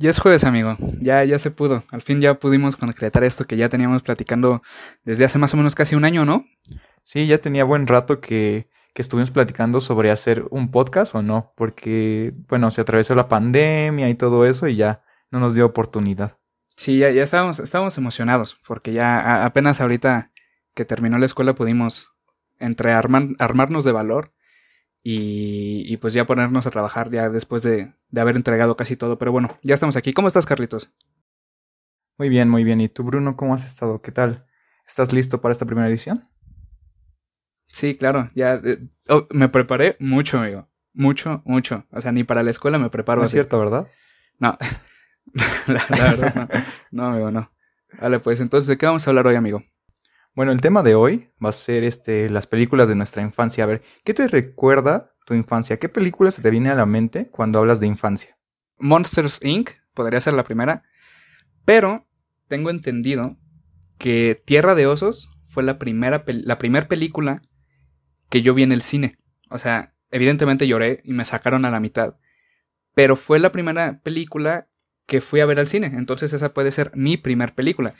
Ya es jueves, amigo. Ya, ya se pudo. Al fin ya pudimos concretar esto que ya teníamos platicando desde hace más o menos casi un año, ¿no? Sí, ya tenía buen rato que, que estuvimos platicando sobre hacer un podcast o no, porque, bueno, se atravesó la pandemia y todo eso y ya no nos dio oportunidad. Sí, ya, ya estábamos, estábamos emocionados, porque ya a- apenas ahorita que terminó la escuela pudimos entre armar- armarnos de valor y, y pues ya ponernos a trabajar ya después de, de haber entregado casi todo. Pero bueno, ya estamos aquí. ¿Cómo estás, Carlitos? Muy bien, muy bien. ¿Y tú, Bruno, cómo has estado? ¿Qué tal? ¿Estás listo para esta primera edición? Sí, claro, ya eh, oh, me preparé mucho, amigo. Mucho, mucho. O sea, ni para la escuela me preparo No es cierto, ¿verdad? No. la, la verdad, no. No, amigo, no. Vale, pues entonces, ¿de qué vamos a hablar hoy, amigo? Bueno, el tema de hoy va a ser este, las películas de nuestra infancia. A ver, ¿qué te recuerda tu infancia? ¿Qué película se te viene a la mente cuando hablas de infancia? Monsters Inc. podría ser la primera. Pero tengo entendido que Tierra de Osos fue la primera, la película que yo vi en el cine. O sea, evidentemente lloré y me sacaron a la mitad. Pero fue la primera película que fui a ver al cine. Entonces esa puede ser mi primer película.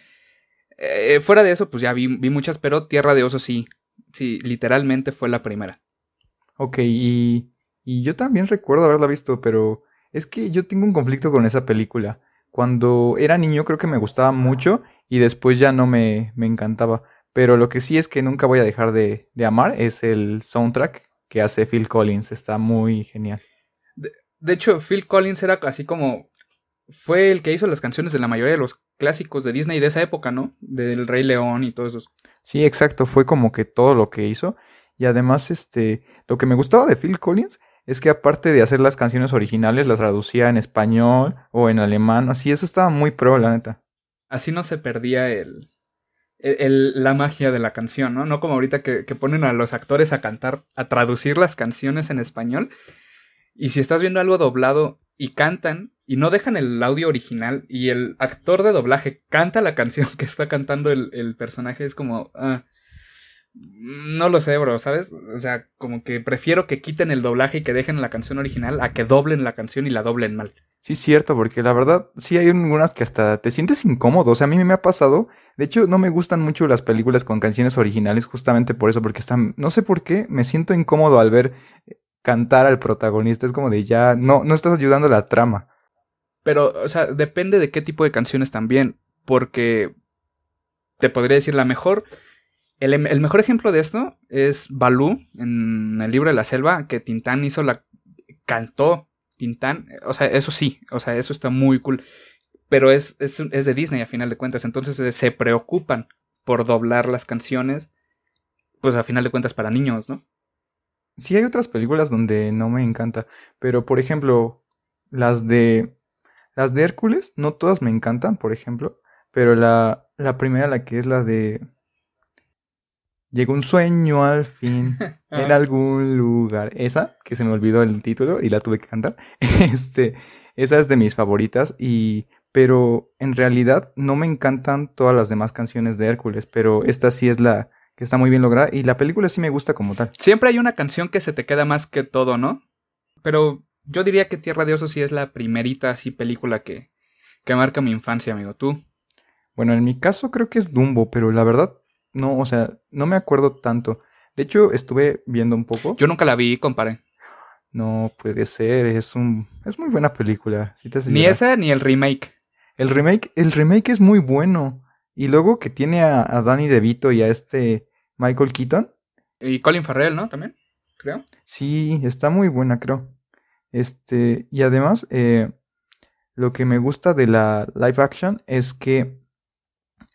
Eh, fuera de eso, pues ya vi, vi muchas, pero Tierra de Osos sí. Sí, literalmente fue la primera. Ok, y, y yo también recuerdo haberla visto, pero es que yo tengo un conflicto con esa película. Cuando era niño creo que me gustaba mucho y después ya no me, me encantaba. Pero lo que sí es que nunca voy a dejar de, de amar es el soundtrack que hace Phil Collins. Está muy genial. De hecho, Phil Collins era así como. Fue el que hizo las canciones de la mayoría de los clásicos de Disney de esa época, ¿no? Del Rey León y todo eso. Sí, exacto, fue como que todo lo que hizo. Y además, este, lo que me gustaba de Phil Collins es que aparte de hacer las canciones originales, las traducía en español o en alemán. Así, eso estaba muy pro, la neta. Así no se perdía el, el- el- la magia de la canción, ¿no? No como ahorita que, que ponen a los actores a cantar, a traducir las canciones en español. Y si estás viendo algo doblado y cantan y no dejan el audio original y el actor de doblaje canta la canción que está cantando el, el personaje, es como... ah, no lo sé, bro, ¿sabes? O sea, como que prefiero que quiten el doblaje y que dejen la canción original a que doblen la canción y la doblen mal. Sí, cierto, porque la verdad, sí hay algunas que hasta te sientes incómodo. O sea, a mí me ha pasado. De hecho, no me gustan mucho las películas con canciones originales, justamente por eso, porque están. No sé por qué, me siento incómodo al ver cantar al protagonista. Es como de ya, no, no estás ayudando a la trama. Pero, o sea, depende de qué tipo de canciones también. Porque te podría decir la mejor. El, em- el mejor ejemplo de esto es Balú en el libro de la selva, que Tintán hizo la. cantó Tintán. O sea, eso sí, o sea, eso está muy cool. Pero es, es, es de Disney a final de cuentas. Entonces eh, se preocupan por doblar las canciones. Pues a final de cuentas para niños, ¿no? Sí hay otras películas donde no me encanta, pero por ejemplo, las de las de Hércules, no todas me encantan, por ejemplo, pero la la primera la que es la de Llegó un sueño al fin en algún lugar. Esa, que se me olvidó el título y la tuve que cantar. Este, esa es de mis favoritas y pero en realidad no me encantan todas las demás canciones de Hércules, pero esta sí es la que está muy bien lograda y la película sí me gusta como tal. Siempre hay una canción que se te queda más que todo, ¿no? Pero yo diría que Tierra de Osos sí es la primerita así película que, que marca mi infancia, amigo. ¿Tú? Bueno, en mi caso creo que es Dumbo, pero la verdad no, o sea, no me acuerdo tanto. De hecho, estuve viendo un poco. Yo nunca la vi, compadre. No puede ser, es un es muy buena película. sí te Ni esa ni el remake. El remake, el remake es muy bueno. Y luego que tiene a, a Danny DeVito y a este Michael Keaton, Y Colin Farrell, ¿no? También, creo. sí, está muy buena, creo. Este, y además, eh, lo que me gusta de la live action es que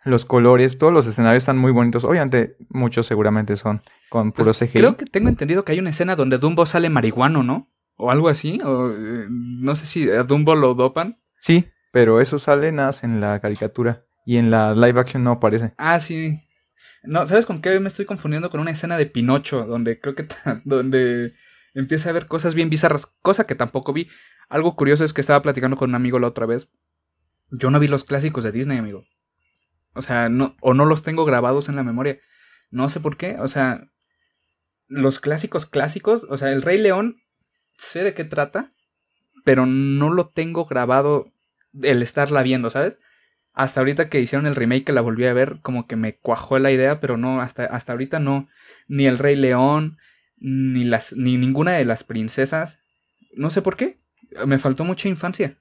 los colores, todos los escenarios están muy bonitos. Obviamente, muchos seguramente son con puro Pues, CGI. creo que tengo entendido que hay una escena donde Dumbo sale marihuano, ¿no? O algo así. O eh, no sé si a Dumbo lo dopan. Sí, pero eso sale nada en la caricatura. Y en la live action no aparece. Ah, sí. No, ¿sabes con qué me estoy confundiendo? Con una escena de Pinocho, donde creo que donde empieza a ver cosas bien bizarras, cosa que tampoco vi. Algo curioso es que estaba platicando con un amigo la otra vez. Yo no vi los clásicos de Disney, amigo. O sea, no, o no los tengo grabados en la memoria. No sé por qué. O sea, los clásicos clásicos, o sea, el Rey León, sé de qué trata, pero no lo tengo grabado el estarla viendo, ¿sabes? Hasta ahorita que hicieron el remake que la volví a ver, como que me cuajó la idea, pero no, hasta, hasta ahorita no. Ni el Rey León, ni, las, ni ninguna de las princesas. No sé por qué. Me faltó mucha infancia.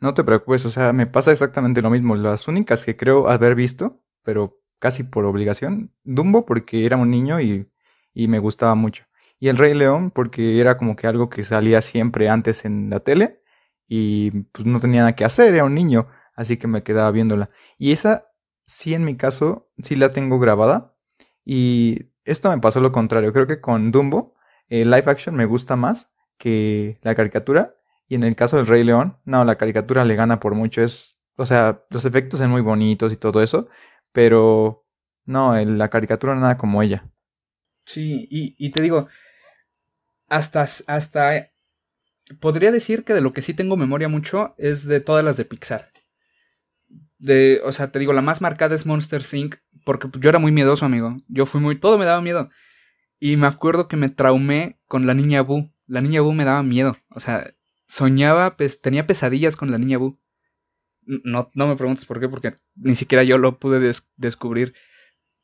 No te preocupes, o sea, me pasa exactamente lo mismo. Las únicas que creo haber visto, pero casi por obligación, Dumbo porque era un niño y, y me gustaba mucho. Y el Rey León porque era como que algo que salía siempre antes en la tele y pues no tenía nada que hacer, era un niño, así que me quedaba viéndola. Y esa sí en mi caso sí la tengo grabada y esto me pasó lo contrario, creo que con Dumbo el live action me gusta más que la caricatura y en el caso del Rey León, no, la caricatura le gana por mucho, es, o sea, los efectos son muy bonitos y todo eso, pero no, la caricatura nada como ella. Sí, y, y te digo, hasta, hasta podría decir que de lo que sí tengo memoria mucho es de todas las de Pixar. O sea, te digo, la más marcada es Monster Inc. Porque yo era muy miedoso, amigo. Yo fui muy. Todo me daba miedo. Y me acuerdo que me traumé con la niña Boo. La niña Boo me daba miedo. O sea, soñaba, pues, tenía pesadillas con la niña Boo. No, no me preguntes por qué, porque ni siquiera yo lo pude descubrir.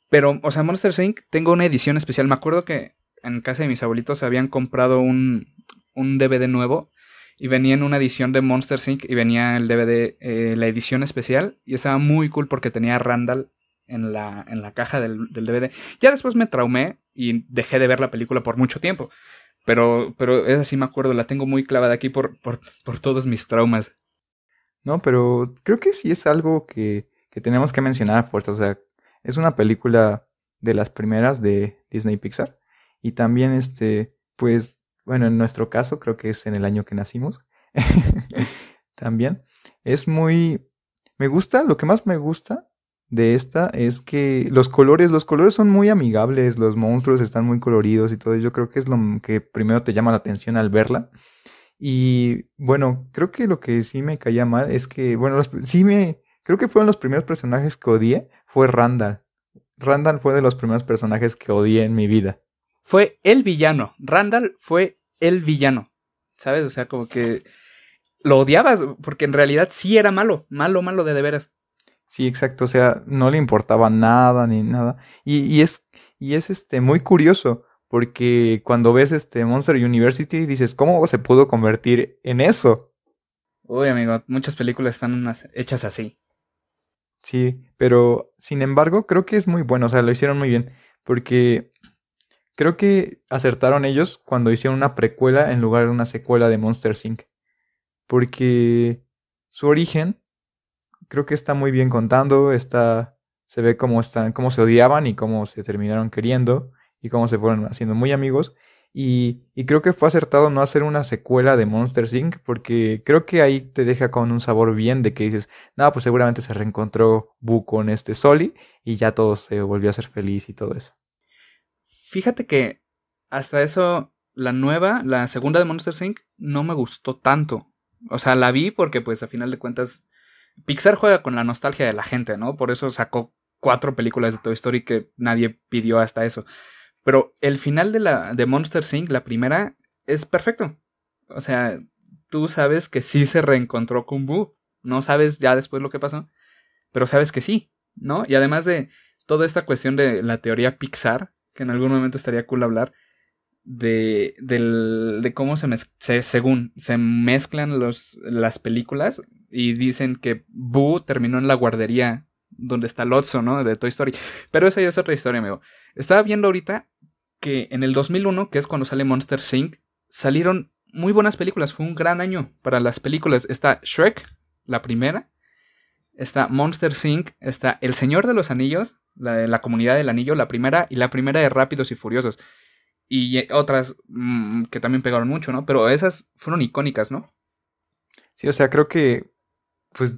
Pero, o sea, Monster Inc. tengo una edición especial. Me acuerdo que en casa de mis abuelitos habían comprado un, un DVD nuevo y venía en una edición de Monster Inc. y venía el DVD, eh, la edición especial y estaba muy cool porque tenía Randall en la, en la caja del, DVD. Ya después me traumé y dejé de ver la película por mucho tiempo. Pero, pero esa sí me acuerdo, la tengo muy clavada aquí por, por, por todos mis traumas. No, pero creo que sí es algo que, que tenemos que mencionar a fuerza. O sea, es una película de las primeras de Disney Pixar. Y también, este, pues, bueno, en nuestro caso creo que es en el año que nacimos. también. Es muy... Me gusta, lo que más me gusta de esta es que los colores, los colores son muy amigables, los monstruos están muy coloridos y todo. Yo creo que es lo que primero te llama la atención al verla. Y bueno, creo que lo que sí me caía mal es que, bueno, sí me, creo que fueron los primeros personajes que odié, fue Randall. Randall fue de los primeros personajes que odié en mi vida. Fue el villano. Randall fue el villano. ¿Sabes? O sea, como que lo odiabas, porque en realidad sí era malo, malo, malo de de veras. Sí, exacto, o sea, no le importaba nada ni nada. Y, y, es, y es este muy curioso, porque cuando ves este Monster University dices, ¿cómo se pudo convertir en eso? Uy, amigo, muchas películas están hechas así. Sí, pero sin embargo, creo que es muy bueno, o sea, lo hicieron muy bien, porque creo que acertaron ellos cuando hicieron una precuela en lugar de una secuela de Monster Inc. Porque su origen creo que está muy bien contando, está, se ve cómo, están, cómo se odiaban y cómo se terminaron queriendo y cómo se fueron haciendo muy amigos. Y, creo que fue acertado no hacer una secuela de Monster Inc. porque creo que ahí te deja con un sabor bien de que dices, no, pues seguramente se reencontró Boo con este Soli y ya todo se volvió a ser feliz y todo eso. Fíjate que hasta eso, la nueva, la segunda de Monster Inc. no me gustó tanto. O sea, la vi porque pues a final de cuentas Pixar juega con la nostalgia de la gente, ¿no? Por eso sacó cuatro películas de Toy Story que nadie pidió hasta eso. Pero el final de la de Monster Inc., la primera, es perfecto. O sea, tú sabes que sí se reencontró con Boo. No sabes ya después lo que pasó, pero sabes que sí, ¿no? Y además de toda esta cuestión de la teoría Pixar, que en algún momento estaría cool hablar, de, de cómo se, se, según se mezclan los, las películas y dicen que Boo terminó en la guardería donde está Lotso, ¿no? De Toy Story. Pero esa ya es otra historia, amigo. Estaba viendo ahorita que en el 2001, que es cuando sale Monster Inc., salieron muy buenas películas. Fue un gran año para las películas. Está Shrek, la primera. Está Monster Inc., está El Señor de los Anillos, la, la Comunidad del Anillo, la primera, y la primera de Rápidos y Furiosos. Y otras mm, que también pegaron mucho, ¿no? Pero esas fueron icónicas, ¿no? Sí, o sea, creo que pues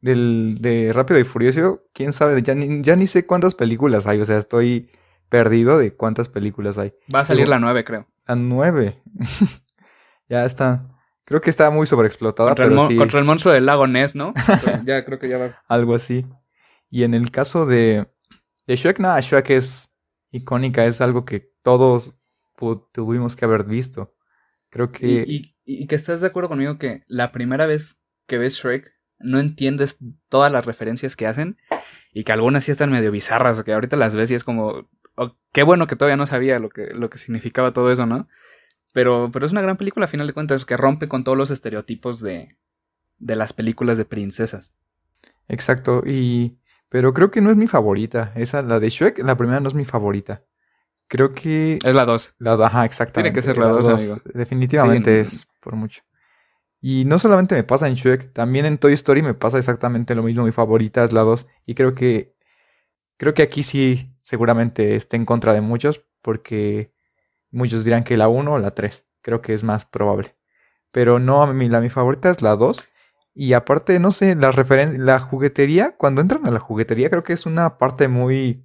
del, de Rápido y Furioso, quién sabe, ya ni, ya ni sé cuántas películas hay, o sea, estoy perdido de cuántas películas hay. Va a salir la nueve, creo. La nueve. ya está. Creo que está muy sobreexplotada. Contra, pero el, sí. contra el monstruo del lago Ness, ¿no? ya creo que ya va. Algo así. Y en el caso de, de Shrek, nada, Shrek es icónica, es algo que todos tuvimos que haber visto. Creo que... Y, y, y, que estás de acuerdo conmigo que la primera vez que ves Shrek no entiendes todas las referencias que hacen y que algunas sí están medio bizarras, que ahorita las ves y es como, oh, qué bueno que todavía no sabía lo que, lo que significaba todo eso, ¿no? Pero, pero es una gran película a final de cuentas que rompe con todos los estereotipos de, de las películas de princesas. Exacto, y pero creo que no es mi favorita. Esa, la de Shrek, la primera no es mi favorita. Creo que. Es la 2. La, ajá, exactamente. Tiene que ser la 2, amigo. Definitivamente es por mucho. Y no solamente me pasa en Shrek, también en Toy Story me pasa exactamente lo mismo. Mi favorita es la 2. Y creo que. Creo que aquí sí, seguramente esté en contra de muchos, porque muchos dirán que la 1 o la 3. Creo que es más probable. Pero no, mi, la, mi favorita es la 2. Y aparte, no sé, la la juguetería, cuando entran a la juguetería, creo que es una parte muy.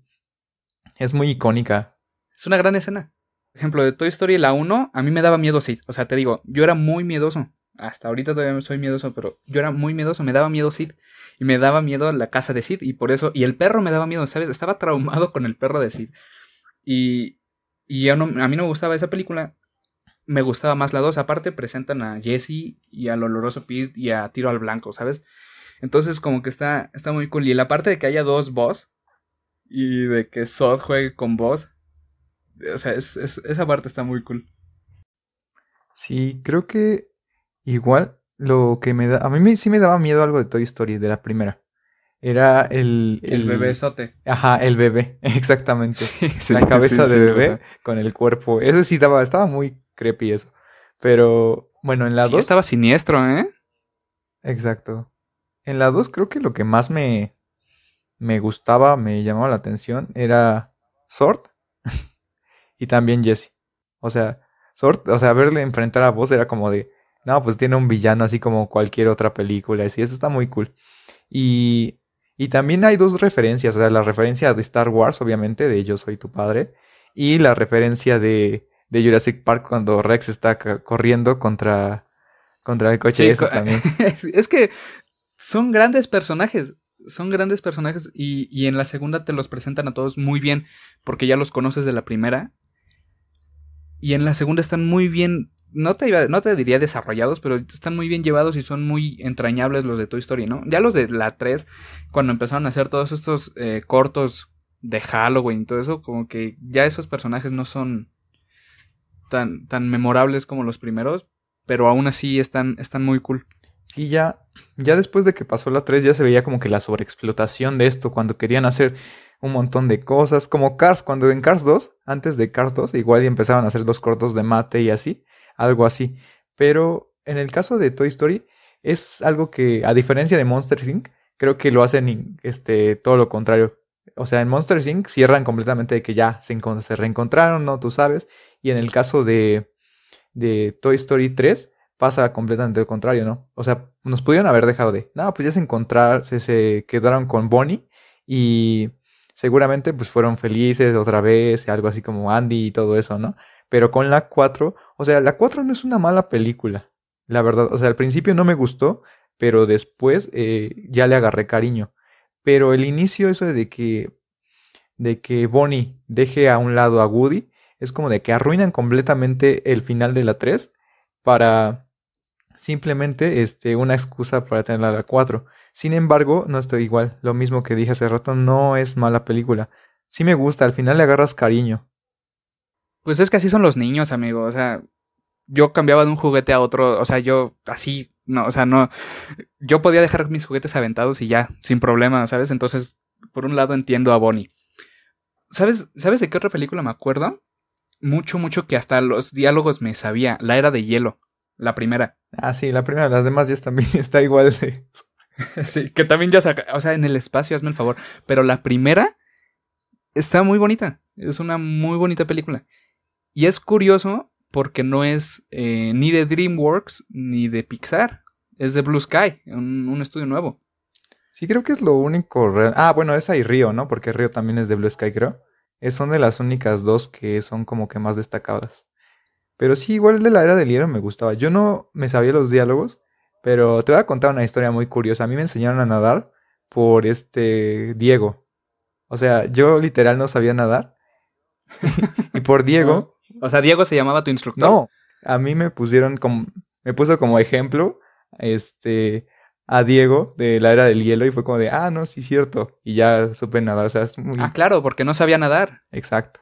Es muy icónica. Es una gran escena. Por ejemplo, de Toy Story la 1, a mí me daba miedo Sid. O sea, te digo, yo era muy miedoso. Hasta ahorita todavía soy miedoso, pero yo era muy miedoso, me daba miedo Sid. Y me daba miedo la casa de Sid. Y por eso. Y el perro me daba miedo, ¿sabes? Estaba traumado con el perro de Sid. Y. Y no, a mí no me gustaba esa película me gustaba más la 2. Aparte presentan a Jesse y al oloroso Pete y a Tiro al Blanco, ¿sabes? Entonces como que está, está muy cool. Y la parte de que haya dos boss y de que Sod juegue con boss, o sea, esa parte está muy cool. Sí, creo que igual lo que me da... A mí sí me daba miedo algo de Toy Story, de la primera. Era el... El, el bebé sote. Ajá, el bebé, exactamente. la cabeza de bebé con el cuerpo. Eso sí estaba, estaba muy creepy eso. Pero bueno, en la 2... estaba siniestro, ¿eh? Exacto. En la 2 creo que lo que más me, me gustaba, me llamaba la atención, era Sword y también Jesse. O sea, Sword, o sea, verle enfrentar a vos era como de, no, pues tiene un villano así como cualquier otra película, y eso está muy cool. Y, y también hay dos referencias, o sea, la referencia de Star Wars, obviamente, de Yo soy tu padre, y la referencia de de Jurassic Park cuando Rex está corriendo contra, contra el coche también. es que son grandes personajes. Son grandes personajes y, y, en la segunda te los presentan a todos muy bien porque ya los conoces de la primera. Y en la segunda están muy bien, no te, no te diría desarrollados, pero están muy bien llevados y son muy entrañables los de Toy Story, ¿no? Ya los de la 3, cuando empezaron a hacer todos estos eh, cortos de Halloween y todo eso, como que ya esos personajes no son tan, tan memorables como los primeros, pero aún así están, están muy cool. Sí, ya, ya después de que pasó la 3 ya se veía como que la sobreexplotación de esto, cuando querían hacer un montón de cosas, como Cars, cuando en Cars 2, antes de Cars 2, igual y empezaron a hacer los cortos de mate y así, algo así. Pero en el caso de Toy Story, es algo que, a diferencia de Monster Inc., creo que lo hacen este, todo lo contrario. O sea, en Monster Inc. cierran completamente de que ya se, se reencontraron, ¿no? Tú sabes. Y en el caso de, de Toy Story 3 pasa completamente lo contrario, ¿no? O sea, nos pudieron haber dejado de, no, pues ya se encontraron, se, se quedaron con Bonnie y seguramente pues fueron felices otra vez, algo así como Andy y todo eso, ¿no? Pero con la 4, o sea, la 4 no es una mala película, la verdad, o sea, al principio no me gustó, pero después eh, ya le agarré cariño. Pero el inicio eso de que de que Bonnie deje a un lado a Woody es como de que arruinan completamente el final de la 3 para simplemente este, una excusa para tener la 4. Sin embargo, no estoy igual. Lo mismo que dije hace rato, no es mala película. Sí me gusta, al final le agarras cariño. Pues es que así son los niños, amigo. O sea, yo cambiaba de un juguete a otro. O sea, yo así, no, o sea, no. Yo podía dejar mis juguetes aventados y ya, sin problema, ¿sabes? Entonces, por un lado entiendo a Bonnie. ¿Sabes, ¿Sabes de qué otra película me acuerdo? Mucho, mucho que hasta los diálogos me sabía. La era de hielo, la primera. Ah, sí, la primera, las demás ya también está igual de... sí, que también ya saca, o sea, en el espacio, hazme el favor. Pero la primera está muy bonita, es una muy bonita película. Y es curioso porque no es eh, ni de DreamWorks ni de Pixar, es de Blue Sky, un, un estudio nuevo. Sí, creo que es lo único real. Ah, bueno, esa y Río, ¿no? Porque Río también es de Blue Sky, creo son de las únicas dos que son como que más destacadas. Pero sí, igual de la era del hielo me gustaba. Yo no me sabía los diálogos, pero te voy a contar una historia muy curiosa. A mí me enseñaron a nadar por este Diego. O sea, yo literal no sabía nadar. y por Diego. O sea, Diego se llamaba tu instructor. No, a mí me pusieron como. Me puso como ejemplo. Este. A Diego de la era del hielo y fue como de, ah, no, sí, cierto. Y ya supe nadar, o sea, es muy... Ah, claro, porque no sabía nadar. Exacto.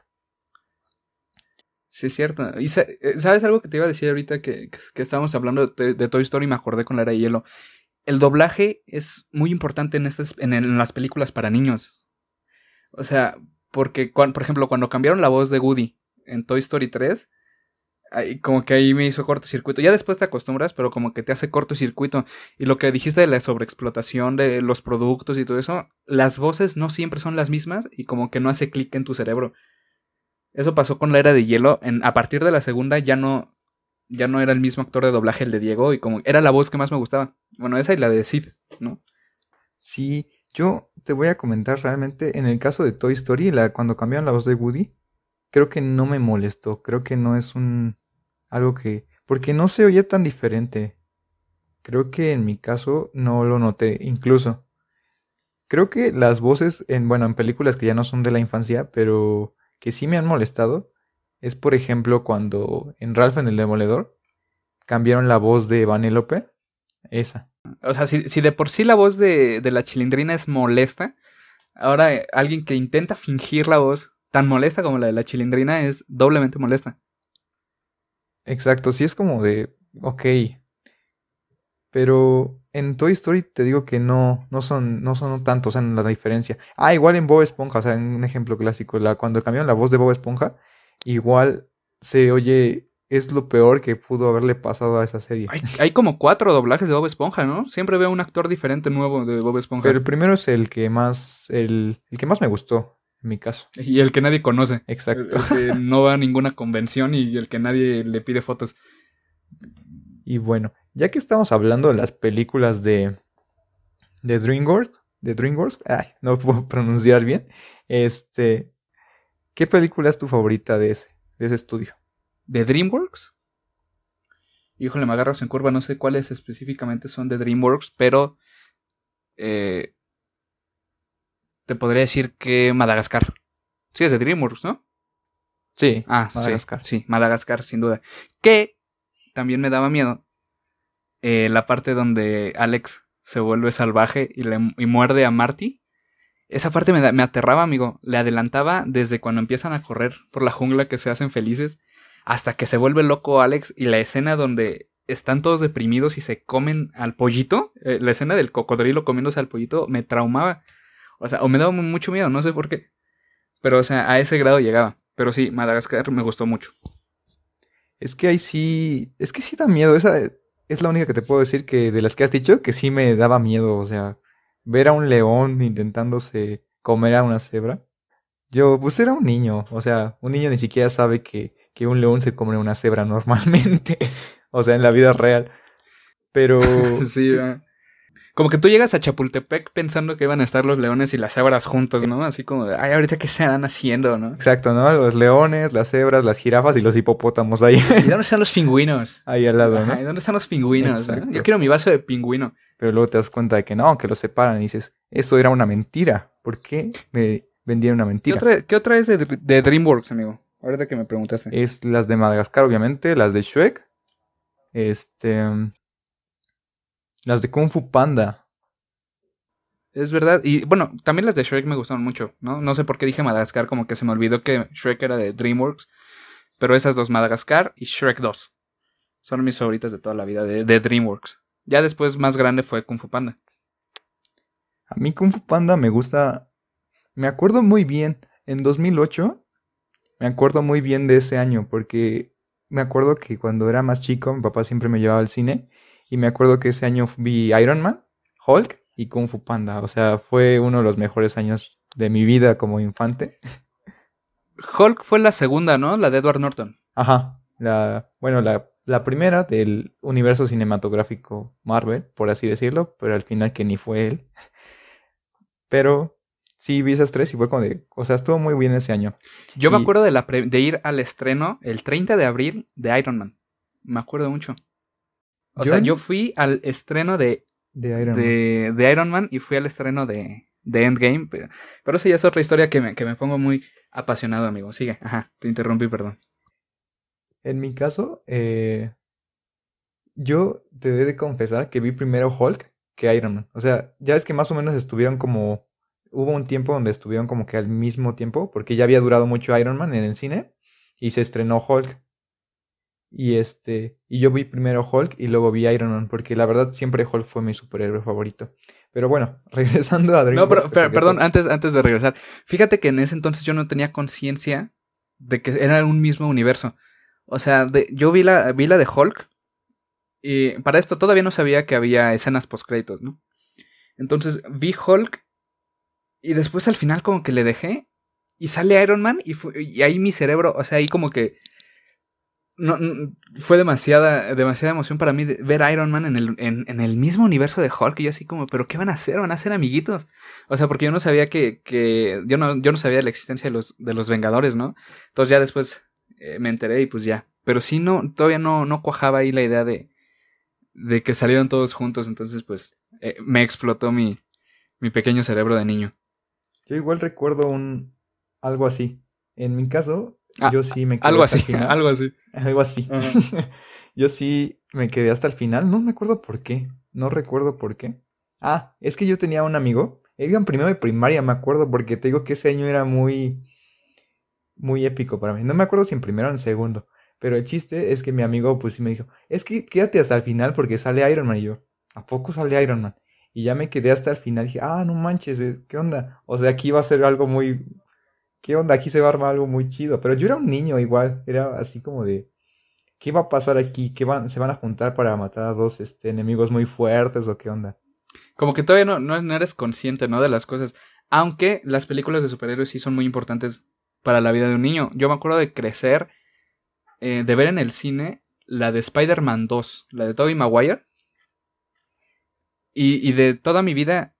Sí, es cierto. Y eh, sabes algo que te iba a decir ahorita que, que- estábamos hablando de, de Toy Story y me acordé con la era de hielo. El doblaje es muy importante en, estas, en, el- en las películas para niños. O sea, porque, cuan- por ejemplo, cuando cambiaron la voz de Woody en Toy Story 3, como que ahí me hizo cortocircuito. Ya después te acostumbras, pero como que te hace cortocircuito. Y lo que dijiste de la sobreexplotación de los productos y todo eso, las voces no siempre son las mismas y como que no hace clic en tu cerebro. Eso pasó con la era de hielo. En, a partir de la segunda ya no, ya no era el mismo actor de doblaje el de Diego y como era la voz que más me gustaba. Bueno, esa y la de Sid, ¿no? Sí, yo te voy a comentar realmente, en el caso de Toy Story, la, cuando cambiaron la voz de Woody, creo que no me molestó, creo que no es un algo que, porque no se oye tan diferente. Creo que en mi caso no lo noté, incluso. Creo que las voces en, bueno, en películas que ya no son de la infancia, pero que sí me han molestado, es por ejemplo cuando en Ralph en el Demoledor cambiaron la voz de Vanellope, esa. O sea, si, si de por sí la voz de, de la chilindrina es molesta, ahora eh, alguien que intenta fingir la voz tan molesta como la de la chilindrina es doblemente molesta. Exacto, sí es como de, ok. Pero en Toy Story te digo que no, no son, no son tantos, o sea, la diferencia. Ah, igual en Bob Esponja, o sea, en un ejemplo clásico, la, cuando cambiaron la voz de Bob Esponja, igual se oye, es lo peor que pudo haberle pasado a esa serie. Hay, hay como cuatro doblajes de Bob Esponja, ¿no? Siempre veo un actor diferente nuevo de Bob Esponja. Pero el primero es el que más, el, el que más me gustó, en mi caso. Y el que nadie conoce. El, Exacto. el que no va a ninguna convención y el que nadie le pide fotos. Y bueno, ya que estamos hablando de las películas de, de DreamWorks, de DreamWorks, ay, no puedo pronunciar bien, este, ¿qué película es tu favorita de ese, de ese estudio? ¿De DreamWorks? Híjole, me agarras en curva, no sé cuáles específicamente son de DreamWorks, pero eh, te podría decir que Madagascar. Sí, es de DreamWorks, ¿no? Sí, Ah, Madagascar. sí, sí, Madagascar, sin duda. Que también me daba miedo eh, la parte donde Alex se vuelve salvaje y, le, y muerde a Marty. Esa parte me, da- me aterraba, amigo. Le adelantaba desde cuando empiezan a correr por la jungla que se hacen felices hasta que se vuelve loco Alex y la escena donde están todos deprimidos y se comen al pollito, eh, la escena del cocodrilo comiéndose al pollito me traumaba. O sea, o me daba mu- mucho miedo, no sé por qué. Pero, o sea, a ese grado llegaba. Pero sí, Madagascar me gustó mucho. Es que ahí sí, es que sí da miedo, esa es la única que te puedo decir que de las que has dicho que sí me daba miedo, o sea, ver a un león intentándose comer a una cebra. Yo, pues era un niño, o sea, un niño ni siquiera sabe que, que un león se come a una cebra normalmente, o sea, en la vida real. Pero Sí. Como que tú llegas a Chapultepec pensando que iban a estar los leones y las cebras juntos, ¿no? Así como, de, ay, ahorita qué se están haciendo, ¿no? Exacto, ¿no? Los leones, las cebras, las jirafas y los hipopótamos ahí, ¿Y dónde están los pingüinos? ahí al lado, Ajá, ¿no? ¿y dónde están los pingüinos? no? Yo quiero mi vaso de pingüino. Pero luego te das cuenta de que no, que los separan y dices, eso era una mentira. ¿Por qué me vendieron una ¿Qué mentira? otra, qué otra es de, de DreamWorks, amigo? Ahorita que me preguntaste. Es las de Madagascar, obviamente, las de Shrek, este, las de Kung Fu Panda. Es verdad. Y bueno, también las de Shrek me gustaron mucho, ¿no? No sé por qué dije Madagascar, como que se me olvidó que Shrek era de DreamWorks. Pero esas dos, Madagascar y Shrek 2. Son mis favoritas de toda la vida, de, de DreamWorks. Ya después, más grande fue Kung Fu Panda. A mí Kung Fu Panda me gusta, me acuerdo muy bien, en 2008, me acuerdo muy bien de ese año, porque me acuerdo que cuando era más chico, mi papá siempre me llevaba al cine, y me acuerdo que ese año vi Iron Man, Hulk y Kung Fu Panda, o sea, fue uno de los mejores años de mi vida como infante. Hulk fue la segunda, ¿no? La de Edward Norton. Ajá, la, bueno, la, la primera del universo cinematográfico Marvel, por así decirlo, pero al final que ni fue él. Pero sí vi esas tres y fue como de, o sea, estuvo muy bien ese año. Yo me acuerdo de, la pre- de ir al estreno el 30 de abril de Iron Man. Me acuerdo mucho. O Yo sea, yo fui al estreno de, De Iron Man. de, de Iron Man y fui al estreno de, de Endgame. Pero, pero eso ya es otra historia que me, que me pongo muy apasionado, amigo. Sigue. Ajá, te interrumpí, perdón. En mi caso, eh, yo te he de confesar que vi primero Hulk que Iron Man. O sea, ya es que más o menos estuvieron como... Hubo un tiempo donde estuvieron como que al mismo tiempo, porque ya había durado mucho Iron Man en el cine y se estrenó Hulk. Y este, y yo vi primero Hulk y luego vi Iron Man, porque la verdad siempre Hulk fue mi superhéroe favorito. Pero bueno, regresando a No, pero, perdón, antes, antes de regresar. Fíjate que en ese entonces yo no tenía conciencia de que era un mismo universo. O sea, de, yo vi la, vi la de Hulk. Y para esto todavía no sabía que había escenas post créditos, ¿no? Entonces vi Hulk. Y después al final como que le dejé. Y sale Iron Man. Y, y ahí mi cerebro, o sea, ahí como que no, fue demasiada, demasiada emoción para mí ver Iron Man en el, en, el, mismo universo de Hulk. Y yo así como, ¿pero qué van a hacer? ¿Van a ser amiguitos? O sea, porque yo no sabía que, que yo no, yo no sabía la existencia de los, de los Vengadores, ¿no? Entonces ya después eh, me enteré y pues ya. Pero sí no, todavía no, no cuajaba ahí la idea de, de que salieron todos juntos. Entonces, pues, eh, me explotó mi, mi pequeño cerebro de niño. Yo igual recuerdo un algo así. En mi caso, Ah, yo sí me quedé algo así, algo así. Algo así. yo sí me quedé hasta el final. No me acuerdo por qué. No recuerdo por qué. Ah, es que yo tenía un amigo. Iba en primero de primaria, me acuerdo, porque te digo que ese año era muy. Muy épico para mí. No me acuerdo si en primero o en segundo. Pero el chiste es que mi amigo, pues sí me dijo: Es que quédate hasta el final porque sale Iron Man. Y yo, ¿a poco sale Iron Man? Y ya me quedé hasta el final. Y dije, ah, no manches, eh, ¿qué onda? O sea, aquí iba a ser algo muy, ¿qué onda? Aquí se va a armar algo muy chido. Pero yo era un niño igual, era así como de, ¿qué va a pasar aquí? ¿Qué van, se van a juntar para matar a dos este, enemigos muy fuertes o qué onda? Como que todavía no, no, eres consciente, ¿no? De las cosas. Aunque las películas de superhéroes sí son muy importantes para la vida de un niño. Yo me acuerdo de crecer, eh, de ver en el cine la de Spider-Man 2, la de Tobey Maguire. Y, y de toda mi vida,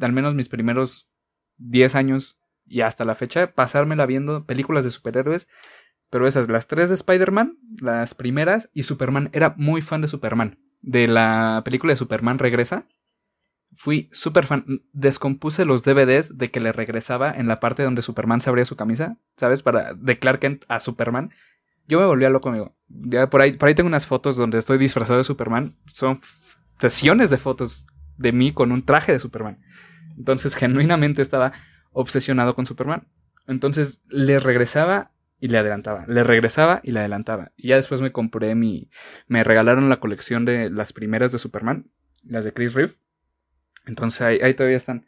al menos mis primeros 10 años y hasta la fecha pasármela viendo películas de superhéroes. Pero esas, las tres de Spider-Man, las primeras, y Superman. Era muy fan de Superman. De la película de Superman Regresa. Fui súper fan. Descompuse los DVDs de que le regresaba en la parte donde Superman se abría su camisa. ¿Sabes? Para de Clark Kent a Superman. Yo me volvía loco, amigo. Ya por ahí, por ahí tengo unas fotos donde estoy disfrazado de Superman. Son sesiones de fotos de mí con un traje de Superman. Entonces, genuinamente estaba obsesionado con Superman. Entonces le regresaba y le adelantaba, le regresaba y le adelantaba. Y ya después me compré mi, me regalaron la colección de las primeras de Superman, las de Chris Reeve. Entonces ahí, todavía están.